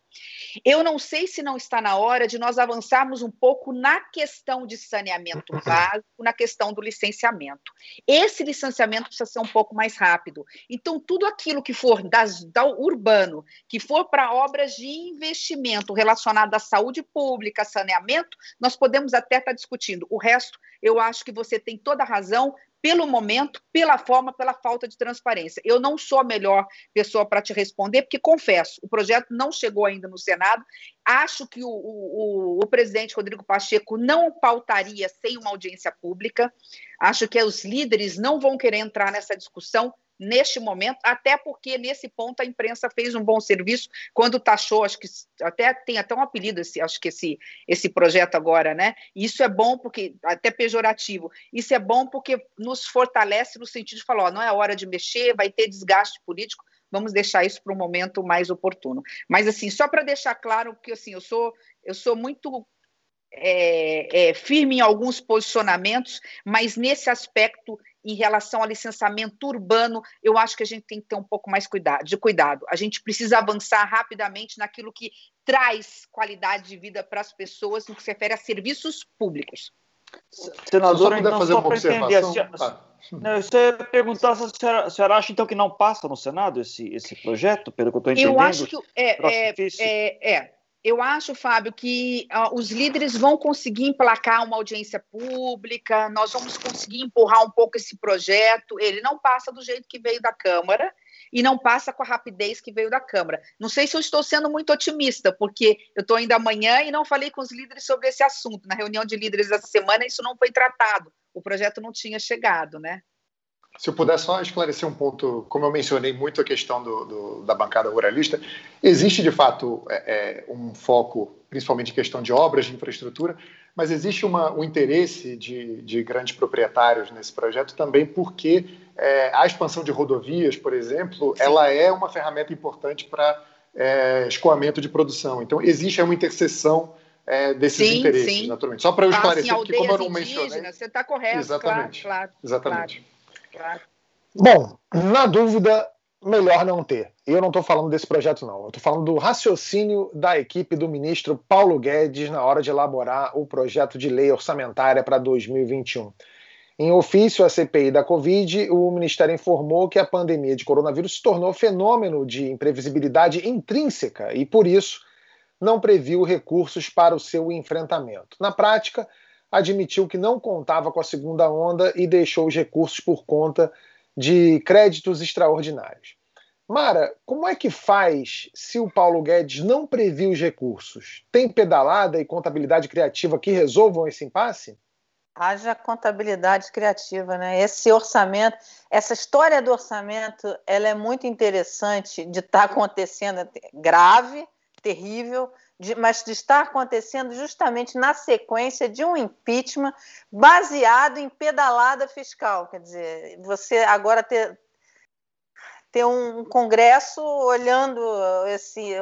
Speaker 2: Eu não sei se não está na hora de nós avançarmos um pouco na questão de saneamento básico, na questão do licenciamento. Esse licenciamento precisa ser um pouco mais rápido. Então, tudo aquilo que for das, da urbano, que for para obras de investimento relacionado à saúde pública, saneamento, nós podemos até estar discutindo. O resto eu acho que você tem toda a razão. pelo momento, pela forma, pela falta de transparência. Eu não sou a melhor pessoa para te responder, porque confesso, o projeto não chegou ainda no Senado. Acho que o, o, o presidente Rodrigo Pacheco não pautaria sem uma audiência pública. Acho que os líderes não vão querer entrar nessa discussão neste momento, até porque nesse ponto a imprensa fez um bom serviço quando taxou, acho que até tem até um apelido esse, acho que esse esse projeto agora, né? Isso é bom porque até pejorativo. Isso é bom porque nos fortalece no sentido de falar, ó, não é hora de mexer, vai ter desgaste político, vamos deixar isso para um momento mais oportuno. Mas assim, só para deixar claro que assim, eu sou eu sou muito é, é, firme em alguns posicionamentos, mas nesse aspecto em relação ao licenciamento urbano, eu acho que a gente tem que ter um pouco mais cuidado, de cuidado. A gente precisa avançar rapidamente naquilo que traz qualidade de vida para as pessoas no que se refere a serviços públicos.
Speaker 5: Senadora, então, fazer uma observação? Entender, se, ah. não, você ia perguntar se a senhora, a senhora, acha, então, que não passa no Senado esse, esse projeto, pelo que eu estou entendendo?
Speaker 2: Eu acho que... É, é, é, é, eu acho, Fábio, que uh, os líderes vão conseguir emplacar uma audiência pública, nós vamos conseguir empurrar um pouco esse projeto. Ele não passa do jeito que veio da Câmara e não passa com a rapidez que veio da Câmara. Não sei se eu estou sendo muito otimista, porque eu estou ainda amanhã e não falei com os líderes sobre esse assunto. Na reunião de líderes essa semana, isso não foi tratado. O projeto não tinha chegado, né?
Speaker 4: Se eu puder só esclarecer um ponto, como eu mencionei muito a questão do, do, da bancada ruralista, existe de fato é, é, um foco, principalmente em questão de obras de infraestrutura, mas existe uma, um interesse de, de, grandes proprietários nesse projeto também porque é, a expansão de rodovias, por exemplo, Sim. ela é uma ferramenta importante para é, escoamento de produção. Então, existe uma interseção é, desses sim, interesses, sim. naturalmente. Só para eu esclarecer, ah,
Speaker 2: porque como eu não mencionei... Você está correto,
Speaker 4: Exatamente.
Speaker 2: Claro, claro,
Speaker 4: Exatamente.
Speaker 2: Claro.
Speaker 1: Bom, na dúvida, melhor não ter. Eu não estou falando desse projeto, não. Eu estou falando do raciocínio da equipe do ministro Paulo Guedes na hora de elaborar o projeto de lei orçamentária para 2021. Em ofício à CPI da Covid, o Ministério informou que a pandemia de coronavírus se tornou fenômeno de imprevisibilidade intrínseca e, por isso, não previu recursos para o seu enfrentamento. Na prática, admitiu que não contava com a segunda onda e deixou os recursos por conta de créditos extraordinários. Mara, como é que faz se o Paulo Guedes não previu os recursos? Tem pedalada e contabilidade criativa que resolvam esse impasse?
Speaker 3: Haja contabilidade criativa, né? Esse orçamento, essa história do orçamento, ela é muito interessante de estar tá acontecendo, é grave, terrível, de, mas de estar acontecendo justamente na sequência de um impeachment baseado em pedalada fiscal. Quer dizer, você agora ter, ter um Congresso olhando esse,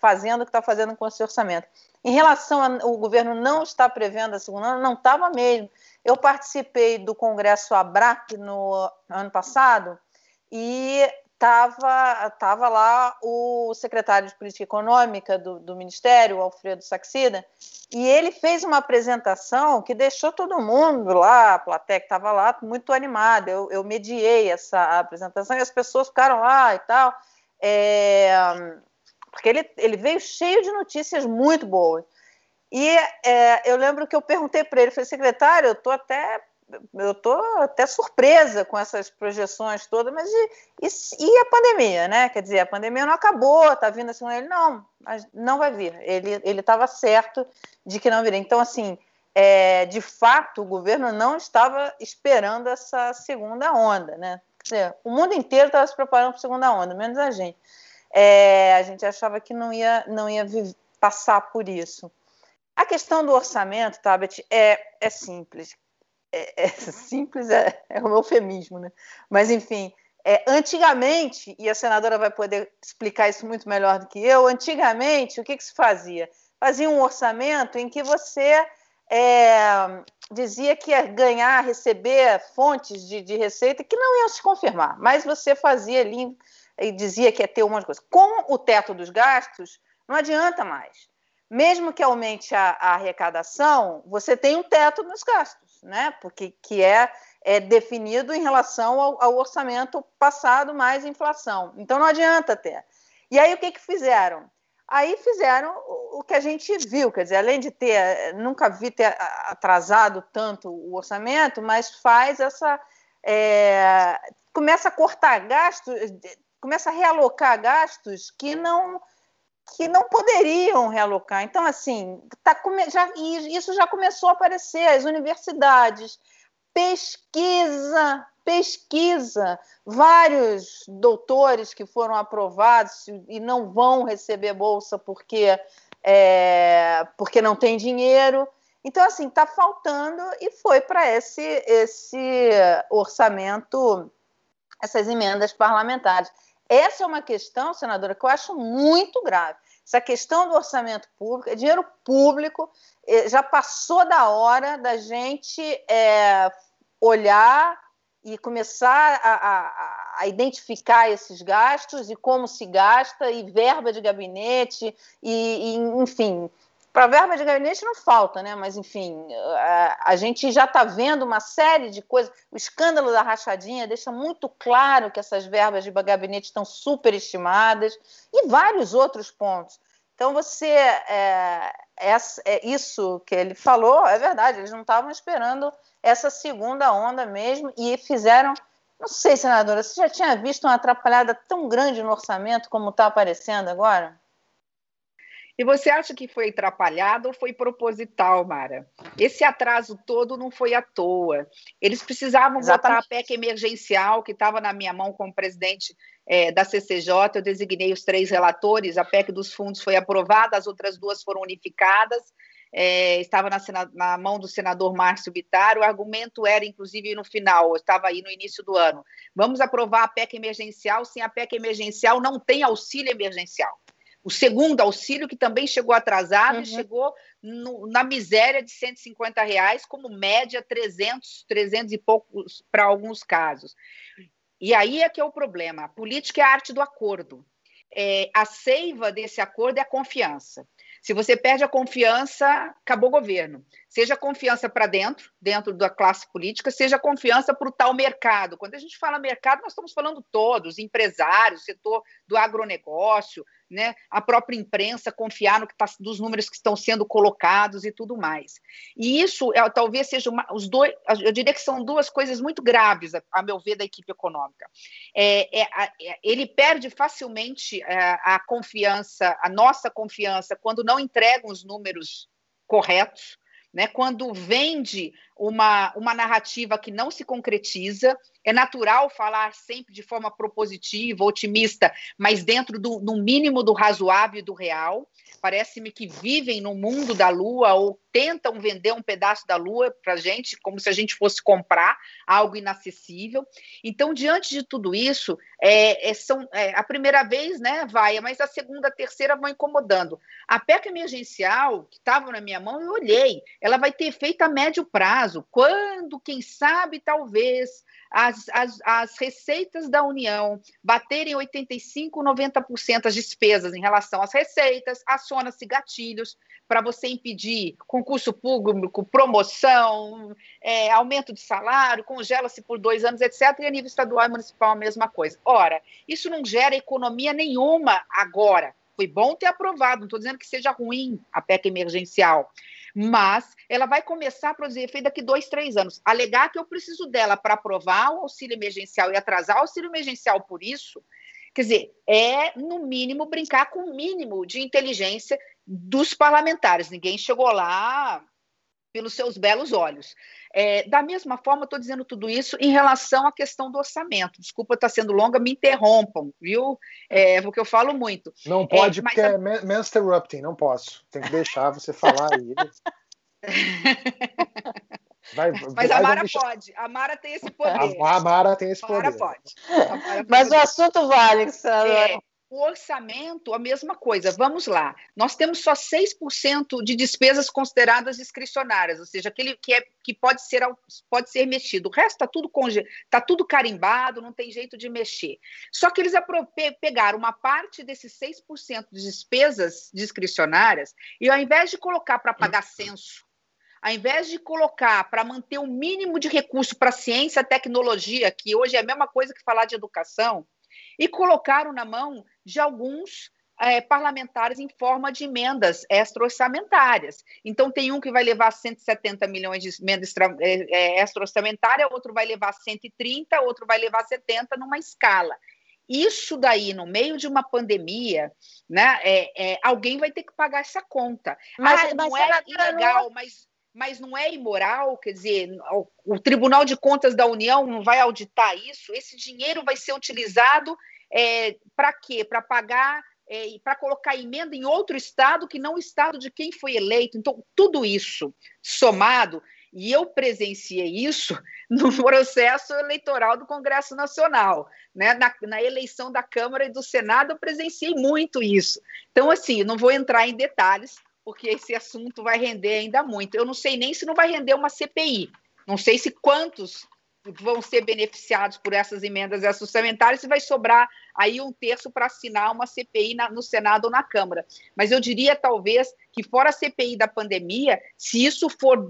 Speaker 3: fazendo o que está fazendo com esse orçamento. Em relação ao governo não está prevendo a segunda, não estava mesmo. Eu participei do Congresso ABRAC no ano passado e estava tava lá o secretário de Política Econômica do, do Ministério, Alfredo Saxida, e ele fez uma apresentação que deixou todo mundo lá, a plateia que estava lá, muito animada. Eu, eu mediei essa apresentação e as pessoas ficaram lá e tal, é, porque ele, ele veio cheio de notícias muito boas. E é, eu lembro que eu perguntei para ele, falei, secretário, eu estou até eu estou até surpresa com essas projeções todas, mas e, e, e, a pandemia, né? Quer dizer, a pandemia não acabou, está vindo assim, ele não, não vai vir. Ele estava certo de que não viria. Então, assim, é, de fato, o governo não estava esperando essa segunda onda, né? Dizer, o mundo inteiro estava se preparando para a segunda onda, menos a gente. É, a gente achava que não ia, não ia passar por isso. A questão do orçamento, Tabet, é, é simples é, é simples, é, é um eufemismo, né? Mas, enfim, é, antigamente, e a senadora vai poder explicar isso muito melhor do que eu, antigamente, o que, que se fazia? Fazia um orçamento em que você é, dizia que ia ganhar, receber fontes de, de, receita que não iam se confirmar, mas você fazia ali e dizia que ia ter uma coisa. Com o teto dos gastos, não adianta mais. Mesmo que aumente a, a arrecadação, você tem um teto nos gastos né? Porque que é, é definido em relação ao, ao, orçamento passado mais inflação. Então não adianta ter. E aí o que, que fizeram? Aí fizeram o, que a gente viu, quer dizer, além de ter, nunca vi ter atrasado tanto o orçamento, mas faz essa é, começa a cortar gastos, começa a realocar gastos que não que não poderiam realocar. Então, assim, tá, já, isso já começou a aparecer, as universidades, pesquisa, pesquisa. Vários doutores que foram aprovados e não vão receber bolsa porque, é, porque não tem dinheiro. Então, assim, está faltando e foi para esse, esse orçamento, essas emendas parlamentares. Essa é uma questão, senadora, que eu acho muito grave. Essa questão do orçamento público, é dinheiro público, é, já passou da hora da gente é, olhar e começar a, a, a, identificar esses gastos e como se gasta, e verba de gabinete, e, e enfim, para verba de gabinete não falta, né? Mas, enfim, a, a gente já está vendo uma série de coisas. O escândalo da rachadinha deixa muito claro que essas verbas de gabinete estão superestimadas e vários outros pontos. Então, você. É, é, isso que ele falou é verdade, eles não estavam esperando essa segunda onda mesmo e fizeram. Não sei, senadora, você já tinha visto uma atrapalhada tão grande no orçamento como está aparecendo agora?
Speaker 2: E você acha que foi atrapalhado ou foi proposital, Mara? Esse atraso todo não foi à toa. Eles precisavam Exatamente. votar a PEC emergencial, que estava na minha mão como presidente é, da CCJ. Eu designei os três relatores. A PEC dos fundos foi aprovada, as outras duas foram unificadas. É, estava na, na, mão do senador Márcio Bittar. O argumento era, inclusive, no final, estava aí no início do ano: vamos aprovar a PEC emergencial. Sem a PEC emergencial, não tem auxílio emergencial o segundo auxílio, que também chegou atrasado uhum. e chegou no, na miséria de 150 reais, como média 300, 300 e poucos para alguns casos. E aí é que é o problema. A política é a arte do acordo. É, a seiva desse acordo é a confiança. Se você perde a confiança, acabou o governo. Seja confiança para dentro, dentro da classe política, seja confiança para o tal mercado. Quando a gente fala mercado, nós estamos falando todos, empresários, setor do agronegócio, né, a própria imprensa confiar no que tá, dos números que estão sendo colocados e tudo mais. E isso é, talvez seja uma, os dois, eu diria que são duas coisas muito graves, a, a meu ver, da equipe econômica. É, é, é ele perde facilmente é, a confiança, a nossa confiança, quando não entregam os números corretos, né, quando vende uma, uma narrativa que não se concretiza, é natural falar sempre de forma propositiva, otimista, mas dentro do mínimo do razoável e do real. Parece-me que vivem no mundo da lua ou tentam vender um pedaço da lua para a gente, como se a gente fosse comprar algo inacessível. Então, diante de tudo isso, é, é, são, é, a primeira vez né, vai, mas a segunda, a terceira vão incomodando. A PEC emergencial, que estava na minha mão, eu olhei, ela vai ter efeito a médio prazo, quando, quem sabe, talvez, as, as, as receitas da União baterem 85%, 90% as despesas em relação às receitas, aciona-se gatilhos para você impedir concurso público, promoção, é, aumento de salário, congela-se por dois anos, etc. E a nível estadual e municipal a mesma coisa. Ora, isso não gera economia nenhuma agora. Foi bom ter aprovado, não estou dizendo que seja ruim a PEC emergencial, mas ela vai começar a produzir efeito daqui dois, três anos. Alegar que eu preciso dela para aprovar o auxílio emergencial e atrasar o auxílio emergencial por isso, quer dizer, é, no mínimo, brincar com o mínimo de inteligência dos parlamentares. Ninguém chegou lá pelos seus belos olhos. É, da mesma forma, estou dizendo tudo isso em relação à questão do orçamento. Desculpa estar tá sendo longa, me interrompam, viu? É, porque eu falo muito.
Speaker 1: Não pode, é, porque a... é master interrupting, não posso. Tem que deixar você falar aí.
Speaker 2: Vai, Mas vai, a Mara pode, a Mara tem esse poder.
Speaker 1: A, a Mara tem esse poder. A Mara pode.
Speaker 3: A Mara Mas o assunto vale, senadora.
Speaker 2: É, o orçamento, a mesma coisa. Vamos lá. Nós temos só 6% de despesas consideradas discricionárias, ou seja, aquele que, é, que pode, ser, pode ser mexido. O resto está tudo, tá tudo carimbado, não tem jeito de mexer. Só que eles pegaram uma parte desses 6% de despesas discricionárias e, ao invés de colocar para pagar censo, ao invés de colocar para manter o mínimo de recurso para ciência, tecnologia, que hoje é a mesma coisa que falar de educação, e colocaram na mão de alguns é, parlamentares em forma de emendas extra-orçamentárias. Então, tem um que vai levar 170 milhões de emenda é, é, extra-orçamentária, outro vai levar 130, outro vai levar 70 numa escala. Isso daí, no meio de uma pandemia, né, é, é, alguém vai ter que pagar essa conta. Mas, ah, não é ilegal, não... mas mas não é imoral, quer dizer, o, Tribunal de Contas da União não vai auditar isso, esse dinheiro vai ser utilizado é, para quê? Para pagar é, para colocar emenda em outro estado que não o estado de quem foi eleito. Então, tudo isso somado, e eu presenciei isso no processo eleitoral do Congresso Nacional, né? na, na eleição da Câmara e do Senado, eu presenciei muito isso. Então, assim, não vou entrar em detalhes, porque esse assunto vai render ainda muito. Eu não sei nem se não vai render uma CPI, não sei se quantos vão ser beneficiados por essas emendas orçamentárias e vai sobrar aí um terço para assinar uma CPI na, no Senado ou na Câmara. Mas eu diria, talvez, que fora a CPI da pandemia, se isso for,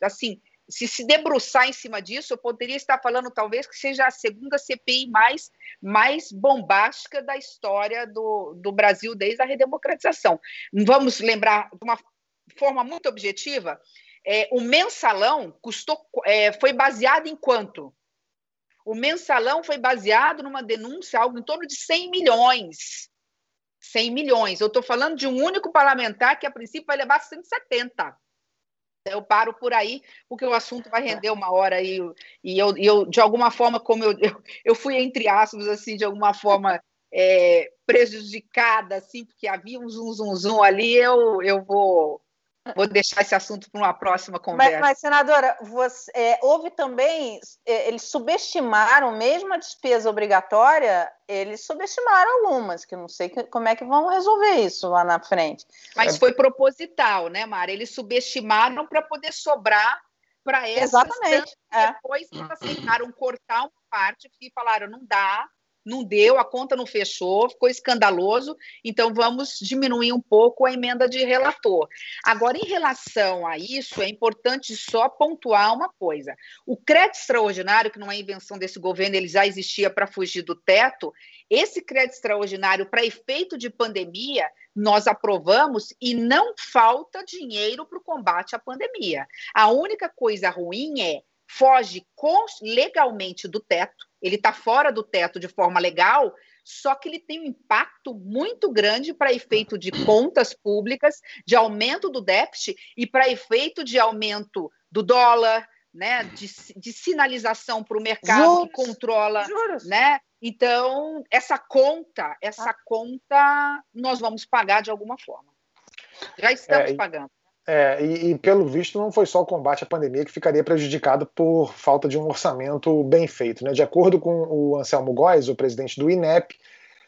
Speaker 2: assim, se se debruçar em cima disso, eu poderia estar falando, talvez, que seja a segunda CPI mais, mais bombástica da história do, do Brasil desde a redemocratização. Vamos lembrar, de uma forma muito objetiva, é, o mensalão custou, é, foi baseado em quanto? O mensalão foi baseado numa denúncia, algo em torno de 100 milhões. 100 milhões. Eu estou falando de um único parlamentar que, a princípio, vai levar 170. Eu paro por aí, porque o assunto vai render uma hora e, e eu, eu, de alguma forma, como eu, eu, eu fui, entre aspas, assim, de alguma forma é, prejudicada, assim, porque havia um zum, zum, zum ali, eu, eu vou Vou deixar esse assunto para uma próxima conversa.
Speaker 3: Mas, mas senadora, você, é, houve também, é, eles subestimaram, mesmo a despesa obrigatória, eles subestimaram algumas, que não sei que, como é que vão resolver isso lá na frente.
Speaker 2: Mas foi proposital, né, Mara? Eles subestimaram para poder sobrar para essas.
Speaker 3: Exatamente.
Speaker 2: É. Depois eles aceitaram cortar uma parte, porque falaram, não dá, não deu, a conta não fechou, ficou escandaloso, então vamos diminuir um pouco a emenda de relator. Agora, em relação a isso, é importante só pontuar uma coisa: o crédito extraordinário, que não é invenção desse governo, ele já existia para fugir do teto, esse crédito extraordinário, para efeito de pandemia, nós aprovamos e não falta dinheiro para o combate à pandemia. A única coisa ruim é foge legalmente do teto, ele está fora do teto de forma legal, só que ele tem um impacto muito grande para efeito de contas públicas, de aumento do déficit e para efeito de aumento do dólar, né, de, de sinalização para o mercado Juros. que controla, Juros. né? Então essa conta, essa ah. conta nós vamos pagar de alguma forma. Já estamos é, pagando.
Speaker 1: É, e, e, pelo visto não foi só o combate à pandemia que ficaria prejudicado por falta de um orçamento bem feito. Né? De acordo com o Anselmo Góes, o presidente do INEP,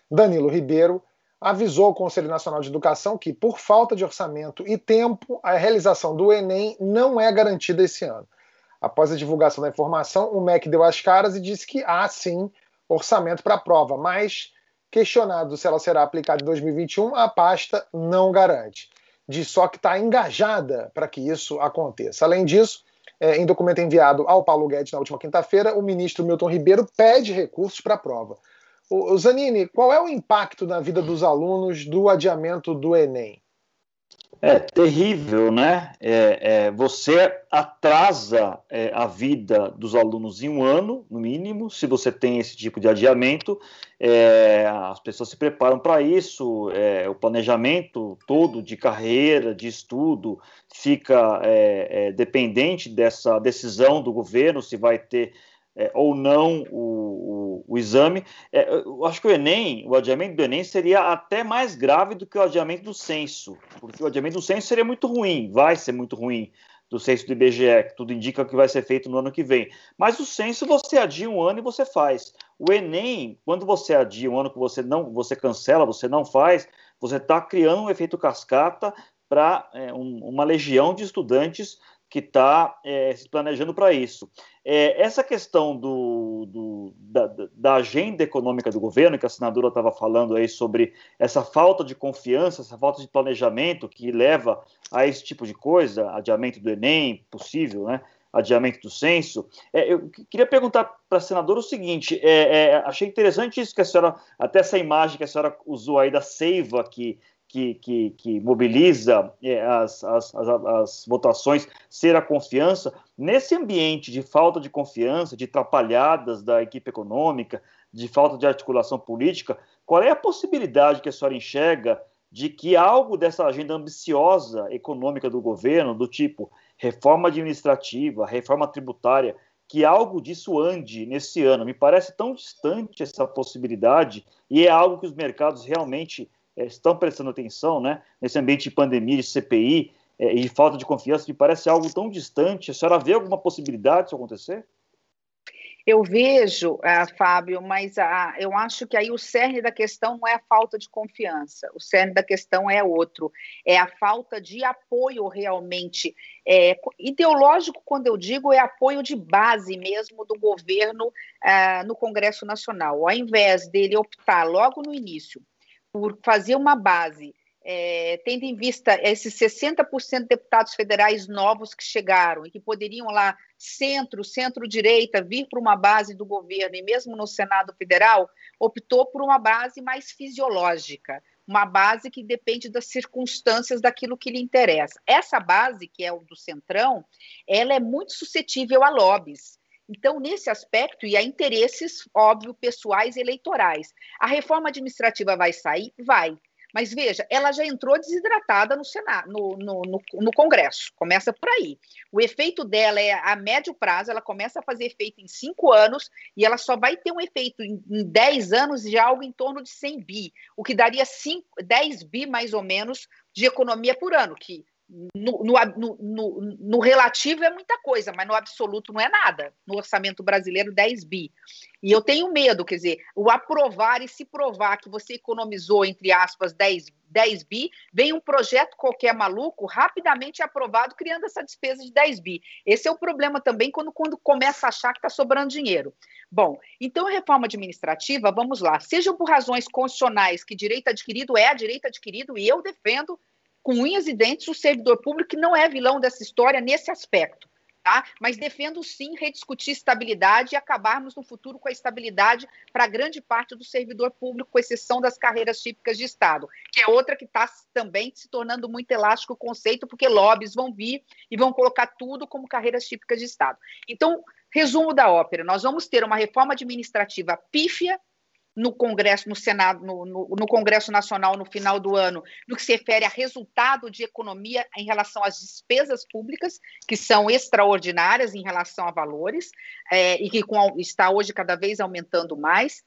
Speaker 1: Danilo Ribeiro, avisou ao Conselho Nacional de Educação que, por falta de orçamento e tempo, a realização do Enem não é garantida esse ano. Após a divulgação da informação, o MEC deu as caras e disse que há sim orçamento para a prova, mas, questionado se ela será aplicada em 2021, a pasta não garante de só que está engajada para que isso aconteça. Além disso, é, em documento enviado ao Paulo Guedes na última quinta-feira, o ministro Milton Ribeiro pede recursos para a prova. O, Zanini, qual é o impacto na vida dos alunos do adiamento do Enem?
Speaker 5: É terrível, né? É, é, você atrasa é, a vida dos alunos em um ano, no mínimo, se você tem esse tipo de adiamento. É, as pessoas se preparam para isso, é, o planejamento todo de carreira, de estudo, fica é, dependente dessa decisão do governo, se vai ter é, ou não o, o, o exame. É, eu acho que o Enem, o adiamento do Enem seria até mais grave do que o adiamento do censo, porque o adiamento do censo seria muito ruim, vai ser muito ruim do censo do IBGE, que tudo indica que vai ser feito no ano que vem. Mas o censo você adia um ano e você faz. O Enem, quando você adia um ano que você não, você cancela, você não faz, você está criando um efeito cascata para é, um, uma legião de estudantes que está é, se planejando para isso. É, essa questão do, do da, da, agenda econômica do governo, que a senadora estava falando aí sobre essa falta de confiança, essa falta de planejamento que leva a esse tipo de coisa, adiamento do Enem, possível, né? adiamento do censo. É, eu queria perguntar para a senadora o seguinte: é, é, achei interessante isso que a senhora, até essa imagem que a senhora usou aí da seiva que, que, que, que mobiliza é, as, as, as, as, votações, ser a confiança. Nesse ambiente de falta de confiança, de atrapalhadas da equipe econômica, de falta de articulação política, qual é a possibilidade que a senhora enxerga de que algo dessa agenda ambiciosa econômica do governo, do tipo reforma administrativa, reforma tributária, que algo disso ande nesse ano. Me parece tão distante essa possibilidade e é algo que os mercados realmente estão prestando atenção, né? Nesse ambiente de pandemia, de CPI é, e falta de confiança, me parece algo tão distante. A senhora vê alguma possibilidade disso acontecer?
Speaker 2: Eu vejo, uh, Fábio, mas uh, eu acho que aí o cerne da questão não é a falta de confiança, o cerne da questão é outro, é a falta de apoio realmente é, ideológico, quando eu digo, é apoio de base mesmo do governo uh, no Congresso Nacional. Ao invés dele optar logo no início por fazer uma base é, tendo em vista esses 60% de deputados federais novos que chegaram e que poderiam lá, centro, centro-direita, vir para uma base do governo, e mesmo no Senado Federal, optou por uma base mais fisiológica, uma base que depende das circunstâncias daquilo que lhe interessa. Essa base, que é o do Centrão, ela é muito suscetível a lobbies. Então, nesse aspecto, e a interesses, óbvio, pessoais eleitorais. A reforma administrativa vai sair? Vai mas veja, ela já entrou desidratada no Senado, no, no, no, no, Congresso. Começa por aí. O efeito dela é a médio prazo, ela começa a fazer efeito em cinco anos e ela só vai ter um efeito em, em 10 anos de algo em torno de 100 bi, o que daria 5, 10 bi mais ou menos de economia por ano, que no, no, no, no, relativo é muita coisa, mas no absoluto não é nada. No orçamento brasileiro, 10 bi. E eu tenho medo, quer dizer, o aprovar e se provar que você economizou, entre aspas, 10, 10 bi, vem um projeto qualquer maluco, rapidamente aprovado, criando essa despesa de 10 bi. Esse é o problema também quando, quando começa a achar que está sobrando dinheiro. Bom, então a reforma administrativa, vamos lá, sejam por razões constitucionais, que direito adquirido é direito adquirido, e eu defendo com unhas e dentes o servidor público, que não é vilão dessa história nesse aspecto. Tá? Mas defendo sim rediscutir estabilidade e acabarmos no futuro com a estabilidade para grande parte do servidor público, com exceção das carreiras típicas de Estado, que é outra que está também se tornando muito elástico o conceito, porque lobbies vão vir e vão colocar tudo como carreiras típicas de Estado. Então, resumo da ópera: nós vamos ter uma reforma administrativa pífia, no Congresso, no Senado, no, no, no, Congresso Nacional no final do ano, no que se refere a resultado de economia em relação às despesas públicas, que são extraordinárias em relação a valores, é, e que com, está hoje cada vez aumentando mais.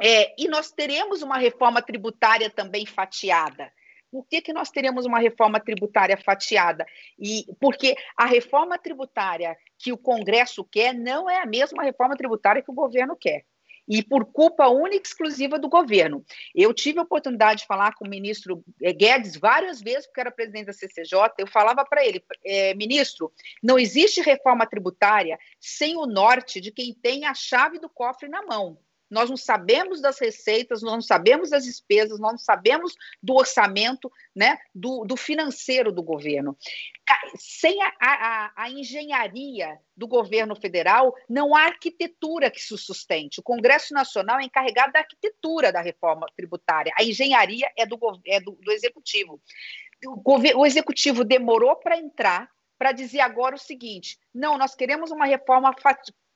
Speaker 2: É, e nós teremos uma reforma tributária também fatiada. Por que, que nós teremos uma reforma tributária fatiada? E porque a reforma tributária que o Congresso quer não é a mesma reforma tributária que o governo quer e por culpa única e exclusiva do governo. Eu tive a oportunidade de falar com o ministro eh, Guedes várias vezes, porque era presidente da CCJ, eu falava para ele, é, ministro, não existe reforma tributária sem o norte de quem tem a chave do cofre na mão nós não sabemos das receitas, nós não sabemos das despesas, nós não sabemos do orçamento, né, do, do financeiro do governo. Sem a, a, a, engenharia do governo federal, não há arquitetura que se sustente. O Congresso Nacional é encarregado da arquitetura da reforma tributária, a engenharia é do, é do, do executivo. O, o executivo demorou para entrar para dizer agora o seguinte: não, nós queremos uma reforma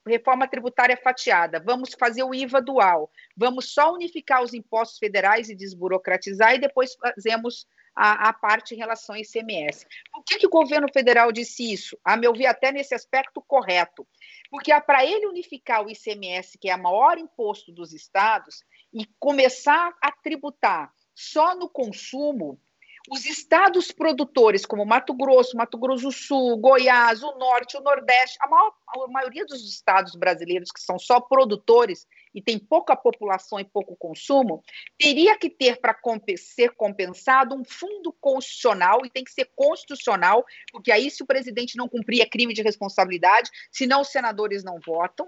Speaker 2: reforma tributária fatiada, vamos fazer o IVA dual, vamos só unificar os impostos federais e desburocratizar e depois fazemos a, a parte em relação ao ICMS. Por que, que o governo federal disse isso? A meu ver, até nesse aspecto correto. Porque para ele unificar o ICMS, que é o maior imposto dos estados, e começar a tributar só no consumo, os estados produtores, como Mato Grosso, Mato Grosso do Sul, Goiás, o Norte, o Nordeste, a, maior, a maioria dos estados brasileiros que são só produtores e tem pouca população e pouco consumo, teria que ter para ser compensado um fundo constitucional, e tem que ser constitucional, porque aí, se o presidente não cumprir, é crime de responsabilidade, senão os senadores não votam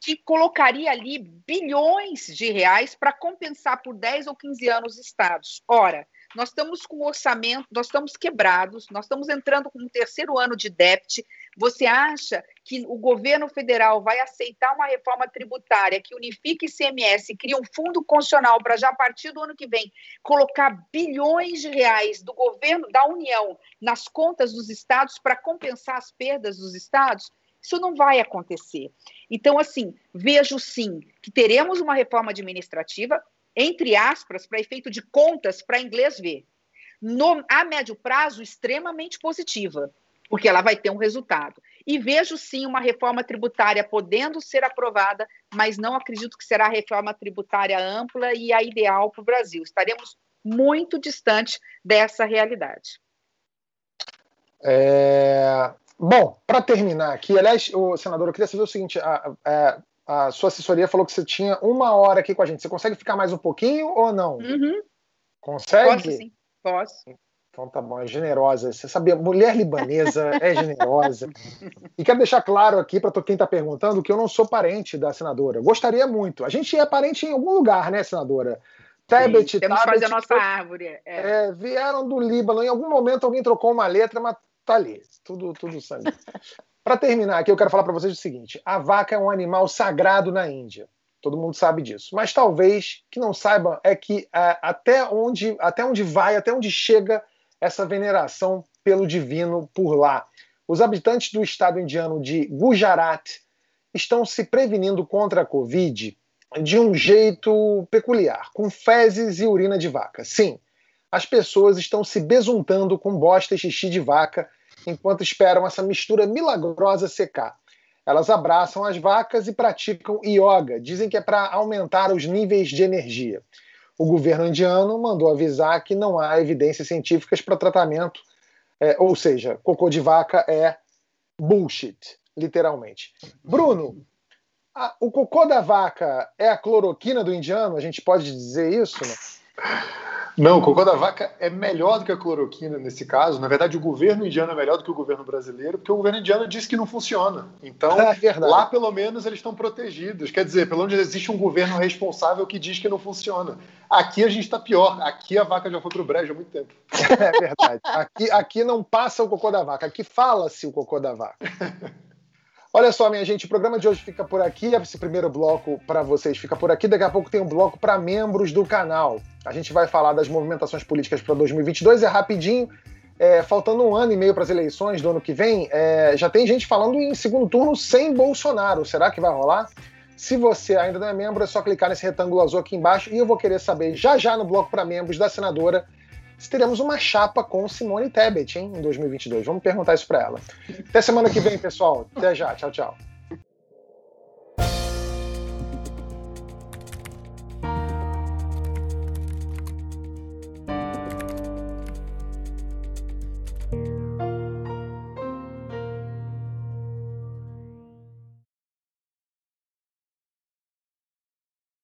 Speaker 2: que colocaria ali bilhões de reais para compensar por 10 ou 15 anos os estados. Ora, nós estamos com orçamento, nós estamos quebrados, nós estamos entrando com um terceiro ano de déficit, Você acha que o governo federal vai aceitar uma reforma tributária que unifique ICMS cria um fundo constitucional para já a partir do ano que vem colocar bilhões de reais do governo da União nas contas dos estados para compensar as perdas dos estados? Isso não vai acontecer. Então, assim, vejo sim que teremos uma reforma administrativa, entre aspas, para efeito de contas, para inglês ver. No, a médio prazo, extremamente positiva, porque ela vai ter um resultado. E vejo sim uma reforma tributária podendo ser aprovada, mas não acredito que será a reforma tributária ampla e a ideal para o Brasil. Estaremos muito distante dessa realidade.
Speaker 1: É... Bom, para terminar aqui, aliás, o senador, eu queria saber o seguinte: a, a, a, sua assessoria falou que você tinha uma hora aqui com a gente. Você consegue ficar mais um pouquinho ou não?
Speaker 2: Uhum.
Speaker 1: Consegue?
Speaker 2: Posso, sim. Posso.
Speaker 1: Então tá bom, é generosa. Você sabia, mulher libanesa é generosa. E quero deixar claro aqui para quem está perguntando que eu não sou parente da senadora. Gostaria muito. A gente é parente em algum lugar, né, senadora?
Speaker 2: Tebet, Sim, temos que fazer a nossa árvore. É.
Speaker 1: É, vieram do Líbano. Em algum momento alguém trocou uma letra, mas tá ali. Tudo, tudo sangue. Para terminar aqui, eu quero falar para vocês o seguinte: a vaca é um animal sagrado na Índia. Todo mundo sabe disso. Mas talvez que não saibam é que até, onde, até onde vai, até onde chega essa veneração pelo divino por lá. Os habitantes do estado indiano de Gujarat estão se prevenindo contra a Covid de um jeito peculiar, com fezes e urina de vaca. Sim, as pessoas estão se besuntando com bosta e xixi de vaca enquanto esperam essa mistura milagrosa secar. Elas abraçam as vacas e praticam yoga. Dizem que é para aumentar os níveis de energia. O governo indiano mandou avisar que não há evidências científicas para tratamento, é, ou seja, cocô de vaca é bullshit, literalmente. Bruno, a, o cocô da vaca é a cloroquina do indiano? A gente pode dizer isso? Não?
Speaker 4: Não, o cocô da vaca é melhor do que a cloroquina nesse caso. Na verdade, o governo indiano é melhor do que o governo brasileiro, porque o governo indiano diz que não funciona. Então, é lá pelo menos eles estão protegidos. Quer dizer, pelo menos existe um governo responsável que diz que não funciona. Aqui a gente está pior. Aqui a vaca já foi para o brejo há muito tempo.
Speaker 1: É verdade. Aqui, aqui não passa o cocô da vaca, aqui fala-se o cocô da vaca. Olha só, minha gente, o programa de hoje fica por aqui. Esse primeiro bloco para vocês fica por aqui. Daqui a pouco tem um bloco para membros do canal. A gente vai falar das movimentações políticas para 2022. É rapidinho, é, faltando um ano e meio para as eleições do ano que vem. É, já tem gente falando em segundo turno sem Bolsonaro. Será que vai rolar? Se você ainda não é membro, é só clicar nesse retângulo azul aqui embaixo. E eu vou querer saber já já no bloco para membros da senadora se teremos uma chapa com Simone Tebet hein, em 2022. Vamos perguntar isso para ela. Até semana que vem, pessoal. Até já. Tchau, tchau.